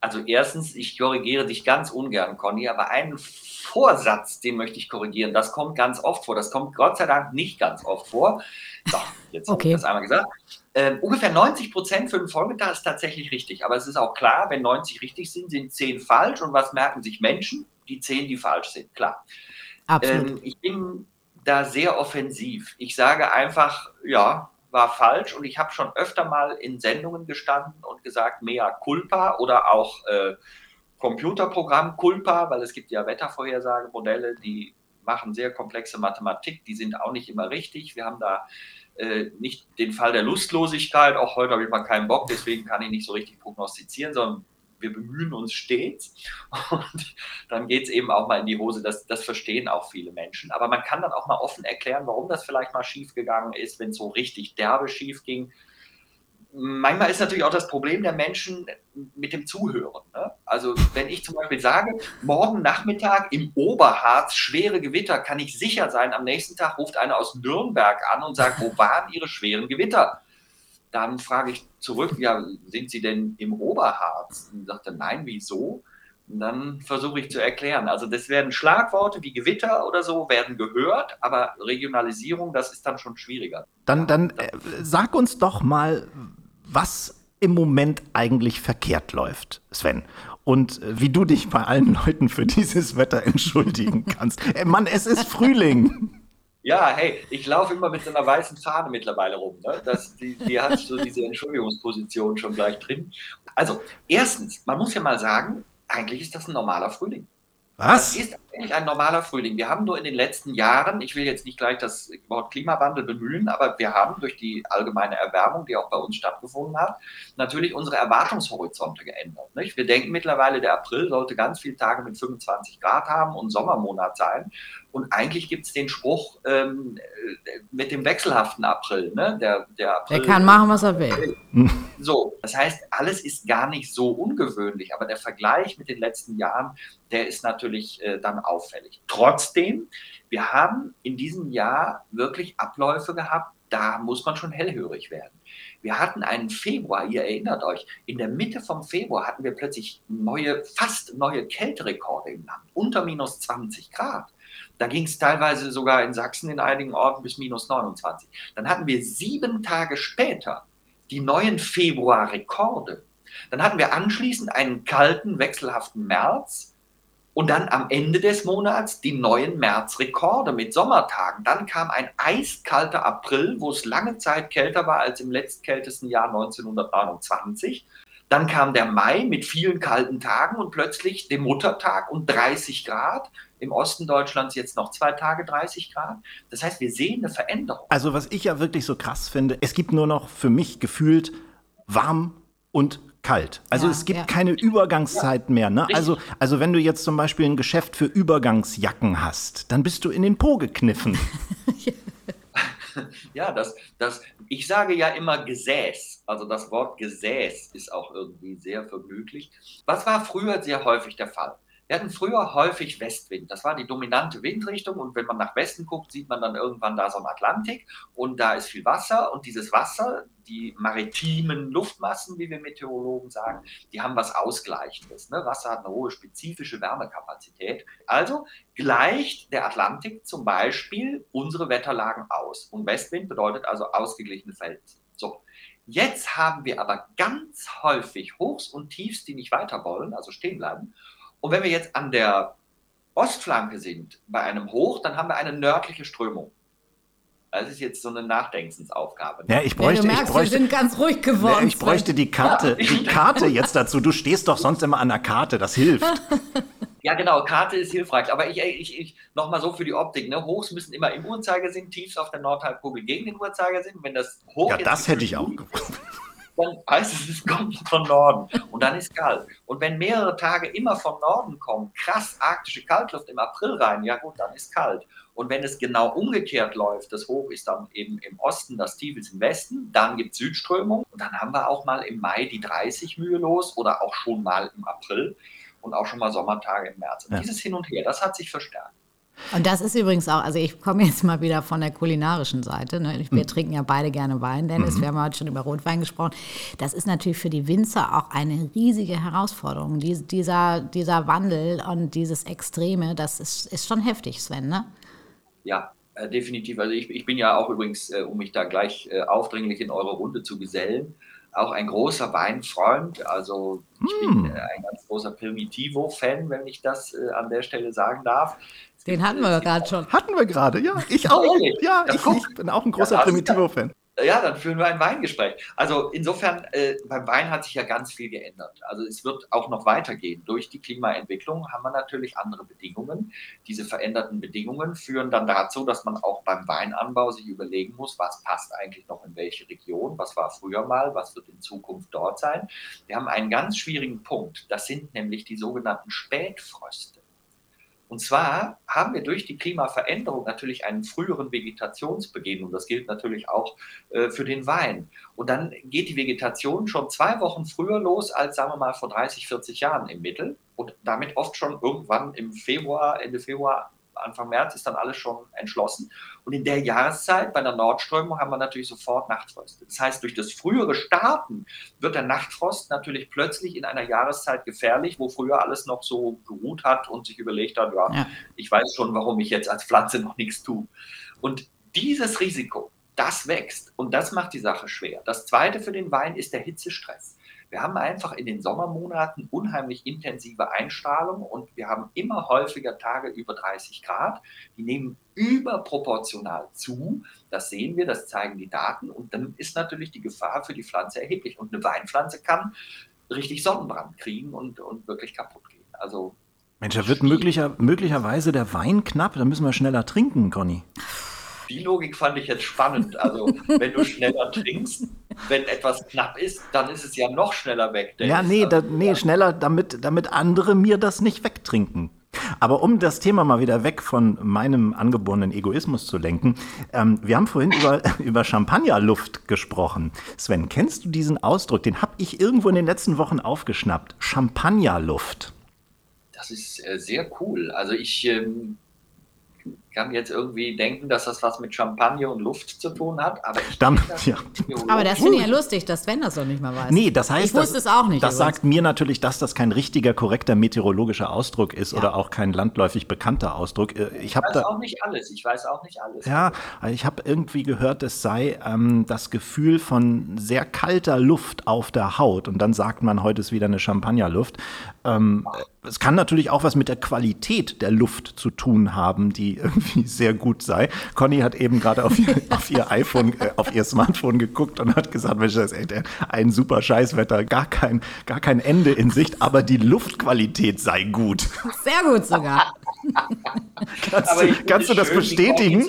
Also erstens, ich korrigiere dich ganz ungern, Conny, aber einen Vorsatz, den möchte ich korrigieren. Das kommt ganz oft vor. Das kommt Gott sei Dank nicht ganz oft vor. So, jetzt habe Okay. ich das einmal gesagt. Ähm, ungefähr 90 Prozent für den Folgetag ist tatsächlich richtig. Aber es ist auch klar, wenn 90 richtig sind, sind 10 falsch. Und was merken sich Menschen? Die 10, die falsch sind, klar. Absolut. Ähm, ich bin da sehr offensiv. Ich sage einfach, ja, war falsch und ich habe schon öfter mal in Sendungen gestanden und gesagt, mea culpa oder auch äh, Computerprogramm culpa, weil es gibt ja Wettervorhersagemodelle, die machen sehr komplexe Mathematik, die sind auch nicht immer richtig. Wir haben da äh, nicht den Fall der Lustlosigkeit, auch heute habe ich mal keinen Bock, deswegen kann ich nicht so richtig prognostizieren, sondern wir bemühen uns stets und dann geht es eben auch mal in die Hose. Das, das verstehen auch viele Menschen. Aber man kann dann auch mal offen erklären, warum das vielleicht mal schief gegangen ist, wenn es so richtig derbe schief ging. Manchmal ist natürlich auch das Problem der Menschen mit dem Zuhören. Ne? Also wenn ich zum Beispiel sage, morgen Nachmittag im Oberharz schwere Gewitter, kann ich sicher sein, am nächsten Tag ruft einer aus Nürnberg an und sagt, wo waren Ihre schweren Gewitter? Dann frage ich zurück, ja, sind Sie denn im Oberharz? Und sagte, nein, wieso? Und dann versuche ich zu erklären. Also das werden Schlagworte wie Gewitter oder so werden gehört, aber Regionalisierung, das ist dann schon schwieriger. Dann, dann äh, sag uns doch mal, was im Moment eigentlich verkehrt läuft, Sven. Und äh, wie du dich bei allen Leuten für dieses Wetter entschuldigen kannst. Äh, Mann, es ist Frühling. Ja, hey, ich laufe immer mit so einer weißen Fahne mittlerweile rum. Ne? Das, die, die hat so diese Entschuldigungsposition schon gleich drin. Also, erstens, man muss ja mal sagen, eigentlich ist das ein normaler Frühling. Was? Das ist eigentlich ein normaler Frühling. Wir haben nur in den letzten Jahren, ich will jetzt nicht gleich das Wort Klimawandel bemühen, aber wir haben durch die allgemeine Erwärmung, die auch bei uns stattgefunden hat, natürlich unsere Erwartungshorizonte geändert. Nicht? Wir denken mittlerweile, der April sollte ganz viele Tage mit 25 Grad haben und Sommermonat sein. Und eigentlich gibt es den Spruch ähm, äh, mit dem wechselhaften April. Ne? Der, der, April, der kann machen, was er will. So, das heißt, alles ist gar nicht so ungewöhnlich, aber der Vergleich mit den letzten Jahren, der ist natürlich äh, dann auffällig. Trotzdem, wir haben in diesem Jahr wirklich Abläufe gehabt, da muss man schon hellhörig werden. Wir hatten einen Februar, ihr erinnert euch, in der Mitte vom Februar hatten wir plötzlich neue, fast neue Kälterekorde im Land, unter minus 20 Grad. Da ging es teilweise sogar in Sachsen in einigen Orten bis minus 29. Dann hatten wir sieben Tage später die neuen Februarrekorde. Dann hatten wir anschließend einen kalten, wechselhaften März und dann am Ende des Monats die neuen Märzrekorde mit Sommertagen. Dann kam ein eiskalter April, wo es lange Zeit kälter war als im letztkältesten Jahr 1929. Dann kam der Mai mit vielen kalten Tagen und plötzlich dem Muttertag und 30 Grad. Im Osten Deutschlands jetzt noch zwei Tage 30 Grad. Das heißt, wir sehen eine Veränderung. Also was ich ja wirklich so krass finde, es gibt nur noch für mich gefühlt warm und kalt. Also Ja, es gibt ja. keine Übergangszeit mehr. Ne? Also, also wenn du jetzt zum Beispiel ein Geschäft für Übergangsjacken hast, dann bist du in den Po gekniffen. Ja, das, das, ich sage ja immer Gesäß. Also das Wort Gesäß ist auch irgendwie sehr vergnüglich. Was war früher sehr häufig der Fall? Wir hatten früher häufig Westwind. Das war die dominante Windrichtung. Und wenn man nach Westen guckt, sieht man dann irgendwann da so einen Atlantik. Und da ist viel Wasser. Und dieses Wasser, die maritimen Luftmassen, wie wir Meteorologen sagen, die haben was Ausgleichendes. Ne? Wasser hat eine hohe spezifische Wärmekapazität. Also gleicht der Atlantik zum Beispiel unsere Wetterlagen aus. Und Westwind bedeutet also ausgeglichene Verhältnisse. So. Jetzt haben wir aber ganz häufig Hochs und Tiefs, die nicht weiter wollen, also stehen bleiben. Und wenn wir jetzt an der Ostflanke sind, bei einem Hoch, dann haben wir eine nördliche Strömung. Das ist jetzt so eine Nachdenkensaufgabe. Ja, ich Ja, bräuchte, du merkst, ich wir bräuchte, sind ganz ruhig geworden. Ich bräuchte die Karte, Ja. die Karte jetzt dazu. Du stehst doch sonst immer an der Karte, das hilft. Ja, genau, Karte ist hilfreich. Aber ich, ich, ich nochmal so für die Optik. Ne? Hochs müssen immer im Uhrzeigersinn, Tiefs auf der Nordhalbkugel gegen den Uhrzeigersinn. Wenn das Hoch Ja, jetzt das hätte ich auch gewusst. Dann heißt es, es kommt von Norden und dann ist kalt. Und wenn mehrere Tage immer von Norden kommen, krass arktische Kaltluft im April rein, ja gut, dann ist kalt. Und wenn es genau umgekehrt läuft, das Hoch ist dann eben im Osten, das Tief ist im Westen, dann gibt es Südströmung und dann haben wir auch mal im Mai die 30 mühelos oder auch schon mal im April und auch schon mal Sommertage im März. Und Ja. dieses Hin und Her, das hat sich verstärkt. Und das ist übrigens auch, also ich komme jetzt mal wieder von der kulinarischen Seite. Ne? Wir trinken ja beide gerne Wein, Dennis. Wir haben heute schon über Rotwein gesprochen. Das ist natürlich für die Winzer auch eine riesige Herausforderung. Dies, dieser, dieser Wandel und dieses Extreme, das ist, ist schon heftig, Sven, ne? Ja, äh, definitiv. Also ich, ich bin ja auch übrigens, äh, um mich da gleich äh, aufdringlich in eure Runde zu gesellen, auch ein großer Weinfreund. Also ich bin äh, ein ganz großer Primitivo-Fan, wenn ich das äh, an der Stelle sagen darf. Den hatten wir gibt gerade schon. Hatten wir gerade, ja. Ich auch. Ehrlich? Ja, Ja, ich, ich bin auch ein großer Ja, Primitivo-Fan. Ja, dann führen wir ein Weingespräch. Also insofern, äh, beim Wein hat sich ja ganz viel geändert. Also es wird auch noch weitergehen. Durch die Klimaentwicklung haben wir natürlich andere Bedingungen. Diese veränderten Bedingungen führen dann dazu, dass man auch beim Weinanbau sich überlegen muss, was passt eigentlich noch in welche Region, was war früher mal, was wird in Zukunft dort sein. Wir haben einen ganz schwierigen Punkt. Das sind nämlich die sogenannten Spätfröste. Und zwar haben wir durch die Klimaveränderung natürlich einen früheren Vegetationsbeginn und das gilt natürlich auch äh, für den Wein. Und dann geht die Vegetation schon zwei Wochen früher los als, sagen wir mal, vor 30, 40 Jahren im Mittel und damit oft schon irgendwann im Februar, Ende Februar Anfang März ist dann alles schon entschlossen. Und in der Jahreszeit bei der Nordströmung haben wir natürlich sofort Nachtfröste. Das heißt, durch das frühere Starten wird der Nachtfrost natürlich plötzlich in einer Jahreszeit gefährlich, wo früher alles noch so geruht hat und sich überlegt hat, ja, ja. ich weiß schon, warum ich jetzt als Pflanze noch nichts tue. Und dieses Risiko, das wächst und das macht die Sache schwer. Das zweite für den Wein ist der Hitzestress. Wir haben einfach in den Sommermonaten unheimlich intensive Einstrahlung und wir haben immer häufiger Tage über 30 Grad. Die nehmen überproportional zu. Das sehen wir, das zeigen die Daten. Und dann ist natürlich die Gefahr für die Pflanze erheblich. Und eine Weinpflanze kann richtig Sonnenbrand kriegen und, und wirklich kaputt gehen. Also Mensch, da wird möglicher, möglicherweise der Wein knapp, da müssen wir schneller trinken, Conny die Logik fand ich jetzt spannend. Also, wenn du schneller trinkst, wenn etwas knapp ist, dann ist es ja noch schneller weg. Ja, nee, also, da, nee schneller, damit, damit andere mir das nicht wegtrinken. Aber um das Thema mal wieder weg von meinem angeborenen Egoismus zu lenken, ähm, wir haben vorhin über, über Champagnerluft gesprochen. Sven, kennst du diesen Ausdruck? Den habe ich irgendwo in den letzten Wochen aufgeschnappt. Champagnerluft. Das ist äh, sehr cool. Also ich ähm, kann jetzt irgendwie denken, dass das was mit Champagner und Luft zu tun hat, aber ich Dann, ja. Aber das finde ich ja lustig, dass Sven das doch nicht mal weiß. Nee, das heißt, ich wusste das, es auch nicht. Das übrigens. sagt mir natürlich, dass das kein richtiger, korrekter meteorologischer Ausdruck ist ja. oder auch kein landläufig bekannter Ausdruck. Äh, ich, ich weiß da, auch nicht alles. Ich weiß auch nicht alles. Ja, ich habe irgendwie gehört, es sei ähm, das Gefühl von sehr kalter Luft auf der Haut und dann sagt man, heute ist wieder eine Champagnerluft. Ähm, es kann natürlich auch was mit der Qualität der Luft zu tun haben, die irgendwie sehr gut sei. Conny hat eben gerade auf, ihr, auf ihr iPhone, äh, auf ihr Smartphone geguckt und hat gesagt, Mensch, das ist ein super Scheißwetter, gar kein, gar kein Ende in Sicht, aber die Luftqualität sei gut. Sehr gut sogar. kannst du, kannst du das bestätigen?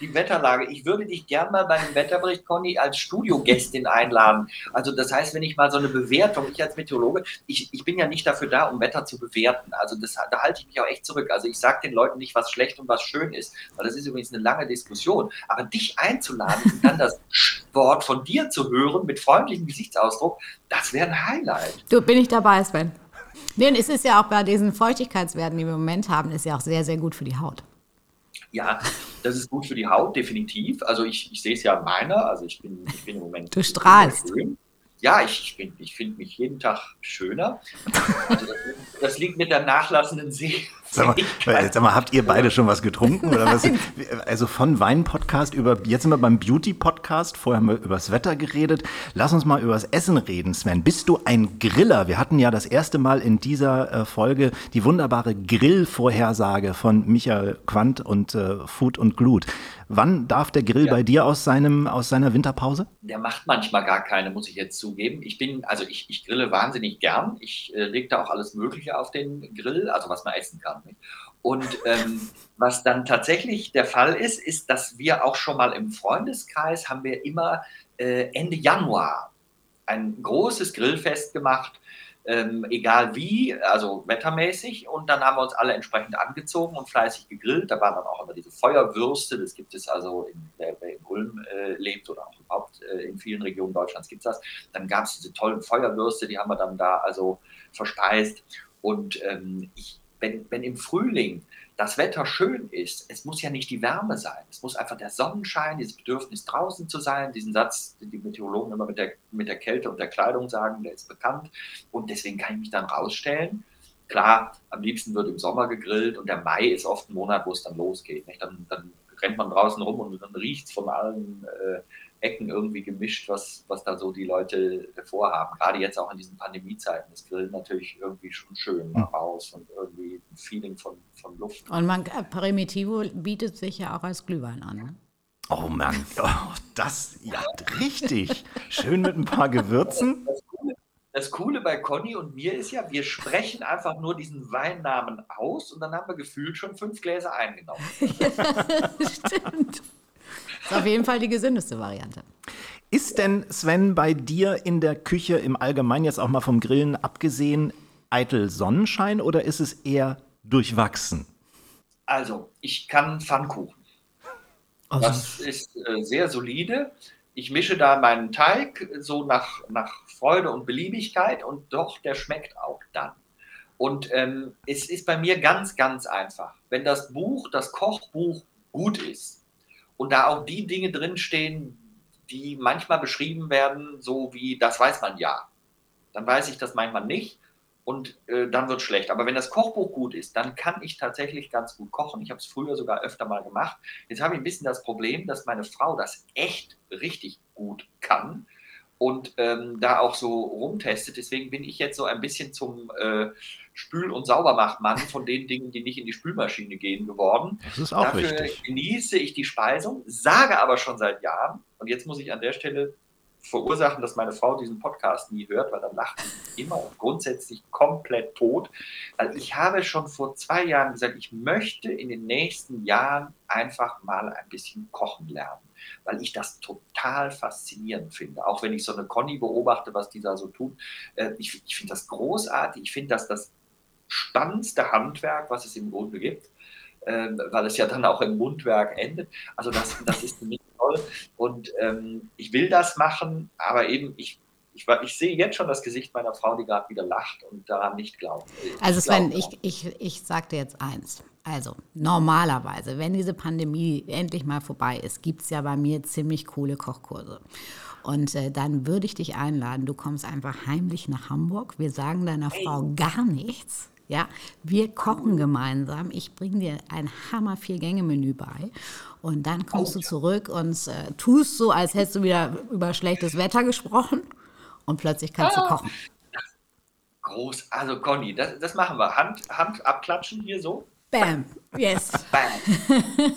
die Wetterlage. Ich würde dich gern mal beim Wetterbericht, Conny, als Studiogästin einladen. Also das heißt, wenn ich mal so eine Bewertung, ich als Meteorologe, ich, ich bin ja nicht dafür da, um Wetter zu bewerten. Also das, da halte ich mich auch echt zurück. Also ich sage den Leuten nicht, was schlecht und was schön ist, weil das ist übrigens eine lange Diskussion. Aber dich einzuladen und dann das Wort von dir zu hören mit freundlichem Gesichtsausdruck, das wäre ein Highlight. Du, bin ich dabei, Sven. Denn es ist ja auch bei diesen Feuchtigkeitswerten, die wir im Moment haben, ist ja auch sehr, sehr gut für die Haut. Ja, das ist gut für die Haut, definitiv. Also ich, ich sehe es ja an meiner, also ich bin, ich bin im Moment. Du strahlst. Ja, ich, ich, ich finde mich jeden Tag schöner. Also das, das liegt mit der nachlassenden See Sag mal, sag mal, habt ihr beide schon was getrunken? Oder was? Also von Wein-Podcast über, jetzt sind wir beim Beauty-Podcast, vorher haben wir über das Wetter geredet. Lass uns mal über das Essen reden, Sven. Bist du ein Griller? Wir hatten ja das erste Mal in dieser äh, Folge die wunderbare Grill-Vorhersage von Michael Quandt und äh, Food und Glut. Wann darf der Grill ja. bei dir aus, seinem, aus seiner Winterpause? Der macht manchmal gar keine, muss ich jetzt zugeben. Ich bin, also ich, ich grille wahnsinnig gern. Ich äh, lege da auch alles Mögliche auf den Grill, also was man essen kann. Und ähm, was dann tatsächlich der Fall ist, ist, dass wir auch schon mal im Freundeskreis haben wir immer äh, Ende Januar ein großes Grillfest gemacht, ähm, egal wie, also wettermäßig. Und dann haben wir uns alle entsprechend angezogen und fleißig gegrillt. Da waren dann auch immer diese Feuerwürste, das gibt es also, in, wer, wer in Ulm äh, lebt oder auch überhaupt äh, in vielen Regionen Deutschlands gibt es das. Dann gab es diese tollen Feuerwürste, die haben wir dann da also verspeist. Und ähm, ich wenn, wenn im Frühling das Wetter schön ist, es muss ja nicht die Wärme sein, es muss einfach der Sonnenschein, dieses Bedürfnis draußen zu sein. Diesen Satz, den die Meteorologen immer mit der, mit der Kälte und der Kleidung sagen, der ist bekannt. Und deswegen kann ich mich dann rausstellen. Klar, am liebsten wird im Sommer gegrillt und der Mai ist oft ein Monat, wo es dann losgeht. Dann, dann rennt man draußen rum und dann riecht es von allen äh, Ecken irgendwie gemischt, was, was da so die Leute vorhaben. Gerade jetzt auch in diesen Pandemiezeiten ist Grillen natürlich irgendwie schon schön mal raus und irgendwie ein Feeling von, von Luft. Und man, Primitivo bietet sich ja auch als Glühwein an. Ne? Oh Mann, oh, das, ja, richtig. Schön mit ein paar Gewürzen. Das Coole, das Coole bei Conny und mir ist ja, wir sprechen einfach nur diesen Weinnamen aus und dann haben wir gefühlt schon fünf Gläser eingenommen. ja, stimmt. Ist auf jeden Fall die gesündeste Variante. Ist denn, Sven, bei dir in der Küche im Allgemeinen, jetzt auch mal vom Grillen abgesehen, eitel Sonnenschein oder ist es eher durchwachsen? Also, ich kann Pfannkuchen. Also, Das ist äh, sehr solide. Ich mische da meinen Teig so nach, nach Freude und Beliebigkeit und doch, der schmeckt auch dann. Und ähm, es ist bei mir ganz, ganz einfach. Wenn das Buch, das Kochbuch gut ist und da auch die Dinge drinstehen, die manchmal beschrieben werden, so wie das weiß man ja, dann weiß ich das manchmal nicht und äh, dann wird schlecht. Aber wenn das Kochbuch gut ist, dann kann ich tatsächlich ganz gut kochen. Ich habe es früher sogar öfter mal gemacht. Jetzt habe ich ein bisschen das Problem, dass meine Frau das echt richtig gut kann und ähm, da auch so rumtestet. Deswegen bin ich jetzt so ein bisschen zum äh, Spül- und Saubermachmann von den Dingen, die nicht in die Spülmaschine gehen, geworden. das ist auch Dafür richtig. genieße ich die Speisung, sage aber schon seit Jahren, und jetzt muss ich an der Stelle verursachen, dass meine Frau diesen Podcast nie hört, weil dann lacht sie immer und grundsätzlich komplett tot. Weil ich habe schon vor zwei Jahren gesagt, ich möchte in den nächsten Jahren einfach mal ein bisschen kochen lernen, weil ich das total faszinierend finde. Auch wenn ich so eine Conny beobachte, was die da so tut. Äh, ich ich finde das großartig. Ich finde das das spannendste Handwerk, was es im Grunde gibt ähm, weil es ja dann auch im Mundwerk endet. Also das, das ist für mich toll und ähm, ich will das machen, aber eben ich, ich, ich sehe jetzt schon das Gesicht meiner Frau, die gerade wieder lacht und daran nicht glaubt. Also Sven, ich, ich, ich sag dir jetzt eins. Also normalerweise, wenn diese Pandemie endlich mal vorbei ist, gibt es ja bei mir ziemlich coole Kochkurse. Und äh, dann würde ich dich einladen, du kommst einfach heimlich nach Hamburg. Wir sagen deiner Frau gar nichts. Ja, wir kochen gemeinsam. Ich bringe dir ein Hammer Vier-Gänge-Menü bei. Und dann kommst du zurück und äh, tust so, als hättest du wieder über schlechtes Wetter gesprochen. Und plötzlich kannst du kochen. Groß, also Conny, das, das machen wir. Hand, Hand abklatschen hier so. Bam. Yes. Bam.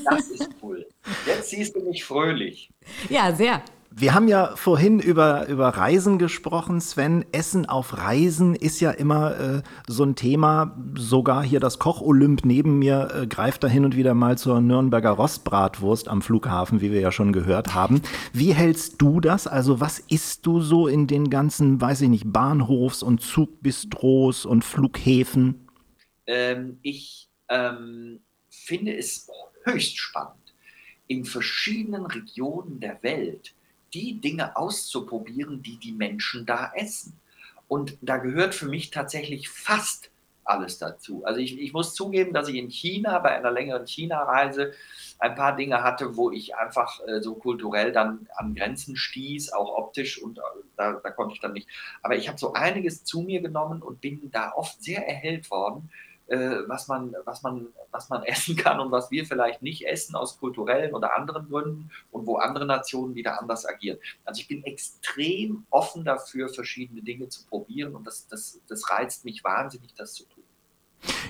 Das ist cool. Jetzt siehst du mich fröhlich. Ja, sehr. Wir haben ja vorhin über, über Reisen gesprochen, Sven. Essen auf Reisen ist ja immer äh, so ein Thema. Sogar hier das Koch-Olymp neben mir äh, greift da hin und wieder mal zur Nürnberger Rostbratwurst am Flughafen, wie wir ja schon gehört haben. Wie hältst du das? Also was isst du so in den ganzen, weiß ich nicht, Bahnhofs- und Zugbistros und Flughäfen? Ähm, ich ähm, finde es höchst spannend, in verschiedenen Regionen der Welt die Dinge auszuprobieren, die die Menschen da essen. Und da gehört für mich tatsächlich fast alles dazu. Also ich, ich muss zugeben, dass ich in China bei einer längeren China-Reise ein paar Dinge hatte, wo ich einfach äh, so kulturell dann an Grenzen stieß, auch optisch und äh, da, da konnte ich dann nicht. Aber ich habe so einiges zu mir genommen und bin da oft sehr erhellt worden, was, man, was, man, was man essen kann und was wir vielleicht nicht essen aus kulturellen oder anderen Gründen und wo andere Nationen wieder anders agieren. Also ich bin extrem offen dafür, verschiedene Dinge zu probieren und das, das, das reizt mich wahnsinnig, das zu tun.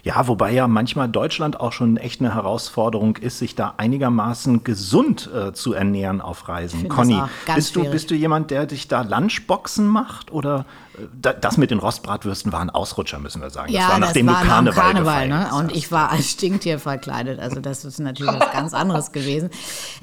Ja, wobei ja manchmal Deutschland auch schon echt eine Herausforderung ist, sich da einigermaßen gesund äh, zu ernähren auf Reisen. Conny, bist du, bist du jemand, der dich da Lunchboxen macht? Oder äh, das mit den Rostbratwürsten war ein Ausrutscher, müssen wir sagen. Ja, das war nachdem das war du Karneval, Karneval ne? Und ich war als Stinktier verkleidet. Also das ist natürlich was ganz anderes gewesen.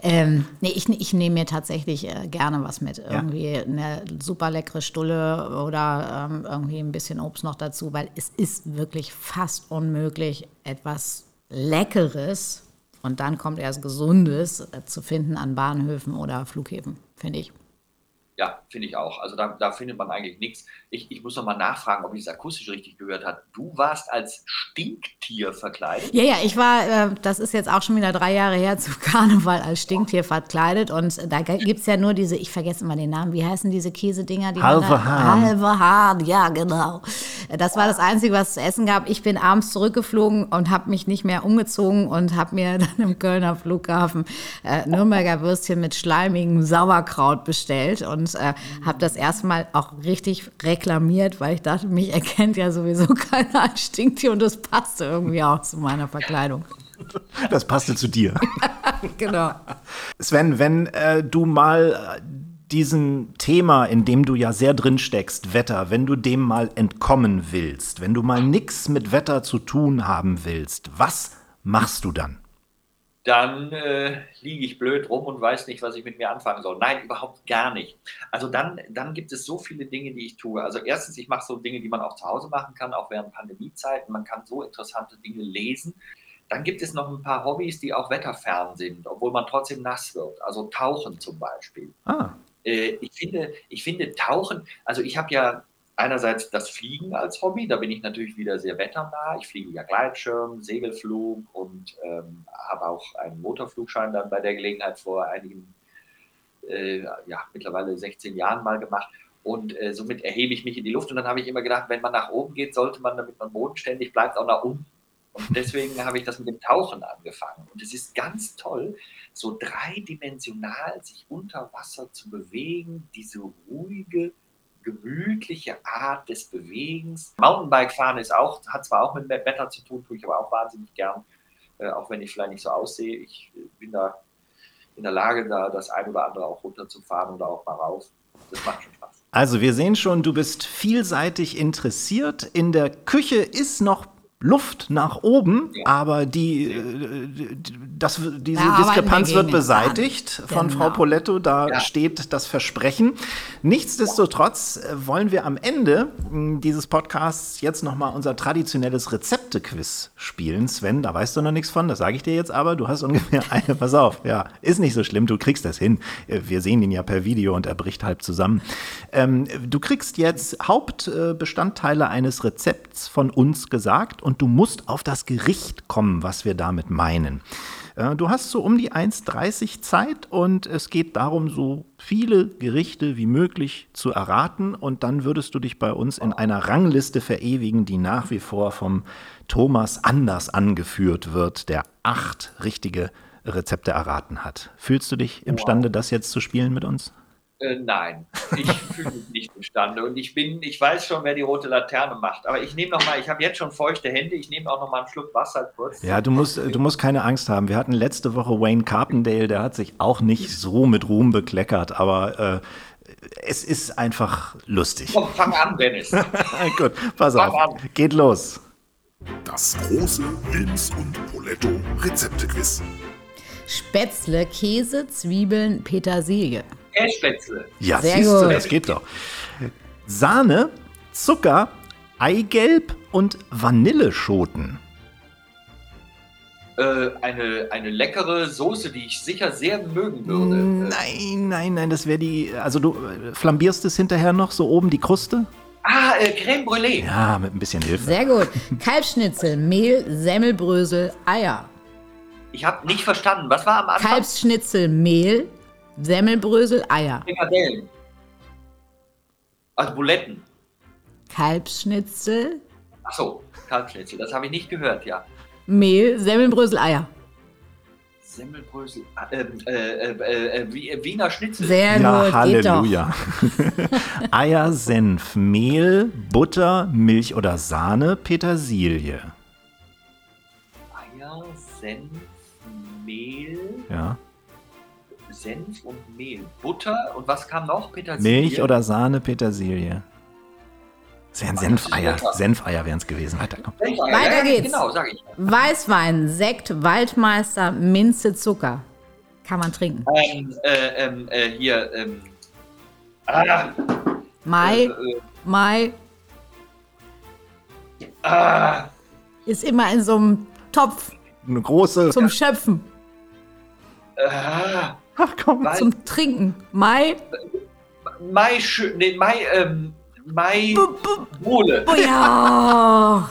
Ähm, nee, ich, ich nehme mir tatsächlich äh, gerne was mit. Irgendwie eine super leckere Stulle oder ähm, irgendwie ein bisschen Obst noch dazu, weil es ist wirklich fast unmöglich, etwas Leckeres und dann kommt erst Gesundes äh, zu finden an Bahnhöfen oder Flughäfen, finde ich. Ja, finde ich auch. Also da, da findet man eigentlich nichts. Ich, ich muss noch mal nachfragen, ob ich es akustisch richtig gehört habe. Du warst als Stinktier verkleidet. Ja, ja, ich war, äh, das ist jetzt auch schon wieder drei Jahre her, zu Karneval als Stinktier verkleidet. Und da gibt es ja nur diese, ich vergesse immer den Namen, wie heißen diese Käsedinger? Die da- Hahn. Halve Hahn, ja, genau. Das war das Einzige, was es zu essen gab. Ich bin abends zurückgeflogen und habe mich nicht mehr umgezogen und habe mir dann im Kölner Flughafen äh, Nürnberger Würstchen mit schleimigem Sauerkraut bestellt und äh, habe das erstmal auch richtig reklamiert, weil ich dachte, mich erkennt ja sowieso keiner als Stinktier und das passte irgendwie auch zu meiner Verkleidung. Das passte zu dir. Genau. Sven, wenn äh, du mal äh, diesem Thema, in dem du ja sehr drin steckst, Wetter, wenn du dem mal entkommen willst, wenn du mal nichts mit Wetter zu tun haben willst, was machst du dann? Dann äh, liege ich blöd rum und weiß nicht, was ich mit mir anfangen soll. Nein, überhaupt gar nicht. Also dann, dann gibt es so viele Dinge, die ich tue. Also erstens, ich mache so Dinge, die man auch zu Hause machen kann, auch während Pandemiezeiten. Man kann so interessante Dinge lesen. Dann gibt es noch ein paar Hobbys, die auch wetterfern sind, obwohl man trotzdem nass wird. Also Tauchen zum Beispiel. Ah. Äh, ich, finde, ich finde Tauchen, also ich habe ja einerseits das Fliegen als Hobby, da bin ich natürlich wieder sehr wetternah. Ich fliege ja Gleitschirm, Segelflug und ähm, habe auch einen Motorflugschein dann bei der Gelegenheit vor einigen, äh, ja, mittlerweile 16 Jahren mal gemacht. Und äh, somit erhebe ich mich in die Luft. Und dann habe ich immer gedacht, wenn man nach oben geht, sollte man, damit man bodenständig bleibt, auch nach unten. Und deswegen habe ich das mit dem Tauchen angefangen. Und es ist ganz toll, so dreidimensional sich unter Wasser zu bewegen, diese ruhige, gemütliche Art des Bewegens. Mountainbike fahren ist auch, hat zwar auch mit Wetter zu tun, tue ich aber auch wahnsinnig gern, äh, auch wenn ich vielleicht nicht so aussehe. Ich äh, bin da in der Lage, da das ein oder andere auch runterzufahren oder auch mal rauf. Das macht schon Spaß. Also wir sehen schon, du bist vielseitig interessiert. In der Küche ist noch Luft nach oben, ja. aber die, äh, das, diese ja, Diskrepanz wird beseitigt von genau. Frau Poletto. Da ja. steht das Versprechen. Nichtsdestotrotz äh, wollen wir am Ende hm, dieses Podcasts jetzt nochmal unser traditionelles Rezepte-Quiz spielen. Sven, da weißt du noch nichts von, das sage ich dir jetzt aber. Du hast ungefähr eine, pass auf, ja, ist nicht so schlimm, du kriegst das hin. Äh, wir sehen ihn ja per Video und er bricht halb zusammen. Ähm, du kriegst jetzt Hauptbestandteile eines Rezepts von uns gesagt und du musst auf das Gericht kommen, was wir damit meinen. Äh, du hast so um die 1,30 Zeit und es geht darum, so viele Gerichte wie möglich zu erraten und dann würdest du dich bei uns in einer Rangliste verewigen, die nach wie vor vom Thomas anders angeführt wird, der acht richtige Rezepte erraten hat. Fühlst du dich imstande, das jetzt zu spielen mit uns? Äh, nein, ich fühle mich nicht imstande. Und ich bin, ich weiß schon, wer die rote Laterne macht. Aber ich nehme noch mal, ich habe jetzt schon feuchte Hände, ich nehme auch noch mal einen Schluck Wasser kurz. Ja, du musst, du musst keine Angst haben. Wir hatten letzte Woche Wayne Carpendale, der hat sich auch nicht so mit Ruhm bekleckert, aber äh, es ist einfach lustig. Komm, fang an, Dennis. Gut, pass fang auf. An. Geht los. Das große Wilms und Poletto Rezeptequiz. Spätzle, Käse, Zwiebeln, Petersilie. Kässpätzle. Ja, Sehr siehst du, das geht doch. Sahne, Zucker, Eigelb und Vanilleschoten. Äh, eine, eine leckere Soße, die ich sicher sehr mögen würde. Nein, nein, nein, das wäre die. Also du äh, flambierst es hinterher noch so oben die Kruste? Ah, äh, Creme Brûlée. Ja, mit ein bisschen Hilfe. Sehr gut. Kalbsschnitzel, Mehl, Semmelbrösel, Eier. Ich habe nicht verstanden. Was war am Anfang? Kalbsschnitzel, Mehl, Semmelbrösel, Eier. Frikadellen. Also Buletten. Kalbsschnitzel. Ach so, Kalbsschnitzel. Das habe ich nicht gehört, ja. Mehl, Semmelbrösel, Eier. Semmelbrösel, äh, äh, äh, äh Wiener Schnitzel. Sehr ja, gut, Halleluja. Eier, Senf, Mehl, Butter, Milch oder Sahne, Petersilie. Eier, Senf, Mehl. Ja. Senf und Mehl. Butter und was kam noch? Petersilie? Milch oder Sahne, Petersilie. Das wären Senfeier. Senfeier wären es gewesen. Weiter, komm. Weiter geht's. Genau, sag ich. Weißwein, Sekt, Waldmeister, Minze, Zucker. Kann man trinken. Ähm, äh, ähm, äh, hier, ähm. Ah, Mai, äh, äh, Mai. Ah. Ist immer in so einem Topf. Eine große. Zum Schöpfen. Ah. Ach komm, Mai, zum Trinken. Mai. Mai, nee, Mai, ähm, Mai, Bohle. Ja.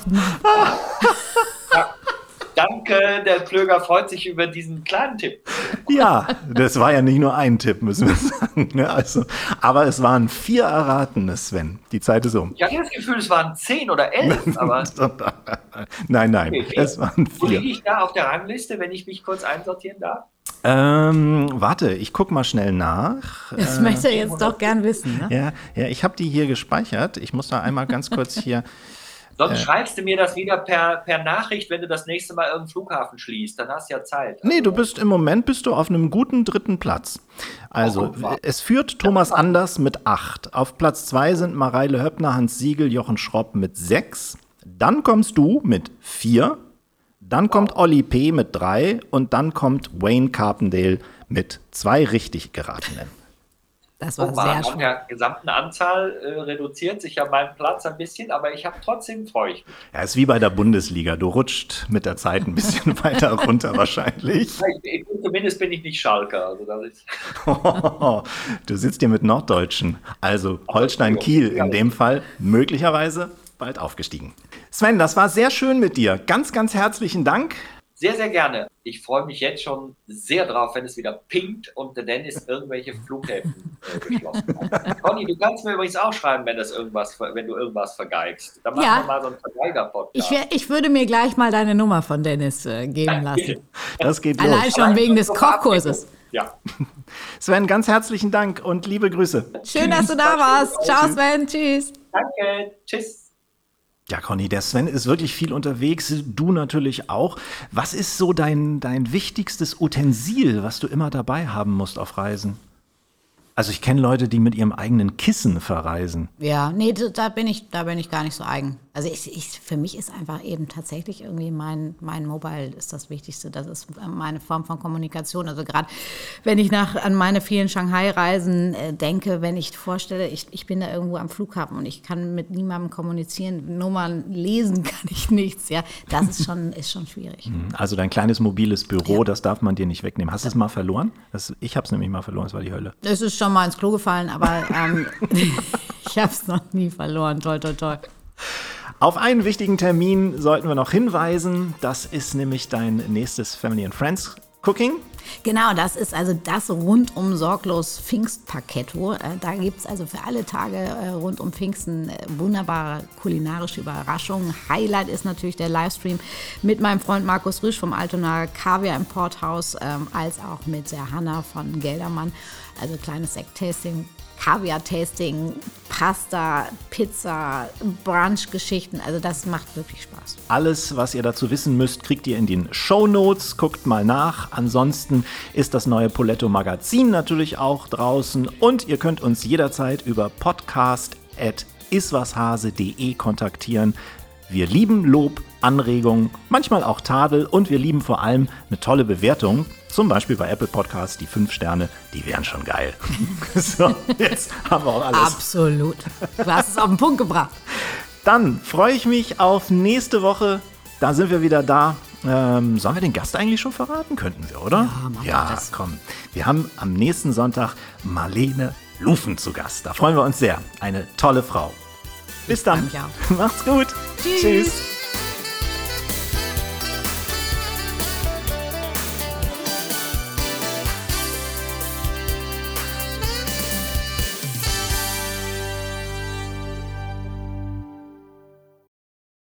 Danke, der Klöger freut sich über diesen kleinen Tipp. Ja, das war ja nicht nur ein Tipp, müssen wir sagen. Ne? Also, aber es waren vier erratene, Sven. Die Zeit ist um. Ich hatte das Gefühl, es waren zehn oder elf, aber. nein, nein, okay, es waren vier. Wo liege ich da auf der Rangliste, wenn ich mich kurz einsortieren darf? Ähm, warte, ich guck mal schnell nach. Das äh, möchte er jetzt doch gern wissen. Ne? Ja, ja, ich habe die hier gespeichert. Ich muss da einmal ganz kurz hier. Sonst äh, schreibst du mir das wieder per, per Nachricht, wenn du das nächste Mal irgendeinen Flughafen schließt. Dann hast du ja Zeit. Nee, du bist im Moment bist du auf einem guten dritten Platz. Also, oh, es führt Thomas Anders mit acht. Auf Platz zwei sind Mareile Höppner, Hans Siegel, Jochen Schropp mit sechs. Dann kommst du mit vier. Dann kommt Olli P. mit drei und dann kommt Wayne Carpendale mit zwei richtig geratenen. Das war Guck mal, sehr an schön. der gesamten Anzahl äh, reduziert sich ja mein Platz ein bisschen, aber ich habe trotzdem freue ich mich. Ja, ist wie bei der Bundesliga. Du rutscht mit der Zeit ein bisschen weiter runter wahrscheinlich. Ich, ich, zumindest bin ich nicht Schalker. Also das ist, Du sitzt hier mit Norddeutschen. Also Holstein-Kiel in dem Fall möglicherweise bald aufgestiegen. Sven, das war sehr schön mit dir. Ganz, ganz herzlichen Dank. Sehr, sehr gerne. Ich freue mich jetzt schon sehr drauf, wenn es wieder pinkt und der Dennis irgendwelche Flughäfen äh, geschlossen hat. Conny, du kannst mir übrigens auch schreiben, wenn, das irgendwas, wenn du irgendwas vergeigst. Dann machen Ja. wir mal so einen Vergeiger-Podcast. Ich, ich würde mir gleich mal deine Nummer von Dennis äh, geben lassen. Das geht Allein los. schon wegen des Kochkurses. Ja. Sven, ganz herzlichen Dank und liebe Grüße. Schön, dass du da warst. Ciao, Sven. Tschüss. Danke. Tschüss. Ja, Conny, der Sven ist wirklich viel unterwegs, du natürlich auch. Was ist so dein, dein wichtigstes Utensil, was du immer dabei haben musst auf Reisen? Also ich kenne Leute, die mit ihrem eigenen Kissen verreisen. Ja, nee, da bin ich, da bin ich gar nicht so eigen. Also ich, ich, für mich ist einfach eben tatsächlich irgendwie mein, mein Mobile ist das Wichtigste. Das ist meine Form von Kommunikation. Also gerade wenn ich nach, an meine vielen Shanghai-Reisen äh, denke, wenn ich vorstelle, ich, ich bin da irgendwo am Flughafen und ich kann mit niemandem kommunizieren, Nummern lesen kann ich nichts. Ja, das ist schon, ist schon schwierig. Also dein kleines mobiles Büro, das darf man dir nicht wegnehmen. Hast du es mal verloren? Das, ich habe es nämlich mal verloren, das war die Hölle. Es ist schon mal ins Klo gefallen, aber ähm, ich habe es noch nie verloren. Toll, toll, toll. Auf einen wichtigen Termin sollten wir noch hinweisen. Das ist nämlich dein nächstes Family and Friends Cooking. Genau, das ist also das rundum sorglos Pfingstpaketto. Äh, Da gibt es also für alle Tage äh, rund um Pfingsten äh, wunderbare kulinarische Überraschungen. Highlight ist natürlich der Livestream mit meinem Freund Markus Rüsch vom Altonaer Kaviar Importhaus, ähm, als auch mit der Hanna von Geldermann. Also kleines Sekt-Tasting, Kaviar-Tasting, Pasta, Pizza, Brunch-Geschichten. Also das macht wirklich Spaß. Alles, was ihr dazu wissen müsst, kriegt ihr in den Show Notes. Guckt mal nach. Ansonsten ist das neue Poletto Magazin natürlich auch draußen und ihr könnt uns jederzeit über podcast.iswashase.de kontaktieren. Wir lieben Lob, Anregungen, manchmal auch Tadel und wir lieben vor allem eine tolle Bewertung. Zum Beispiel bei Apple Podcasts, die fünf Sterne, die wären schon geil. so, jetzt haben wir auch alles. Absolut. Du hast es auf den Punkt gebracht. Dann freue ich mich auf nächste Woche. Da sind wir wieder da. Ähm, sollen wir den Gast eigentlich schon verraten? Könnten wir, oder? Ja, mach Ja, das. komm. Wir haben am nächsten Sonntag Marlene Lufen zu Gast. Da freuen wir uns sehr. Eine tolle Frau. Bis dann. Macht's gut. Tschüss. Tschüss.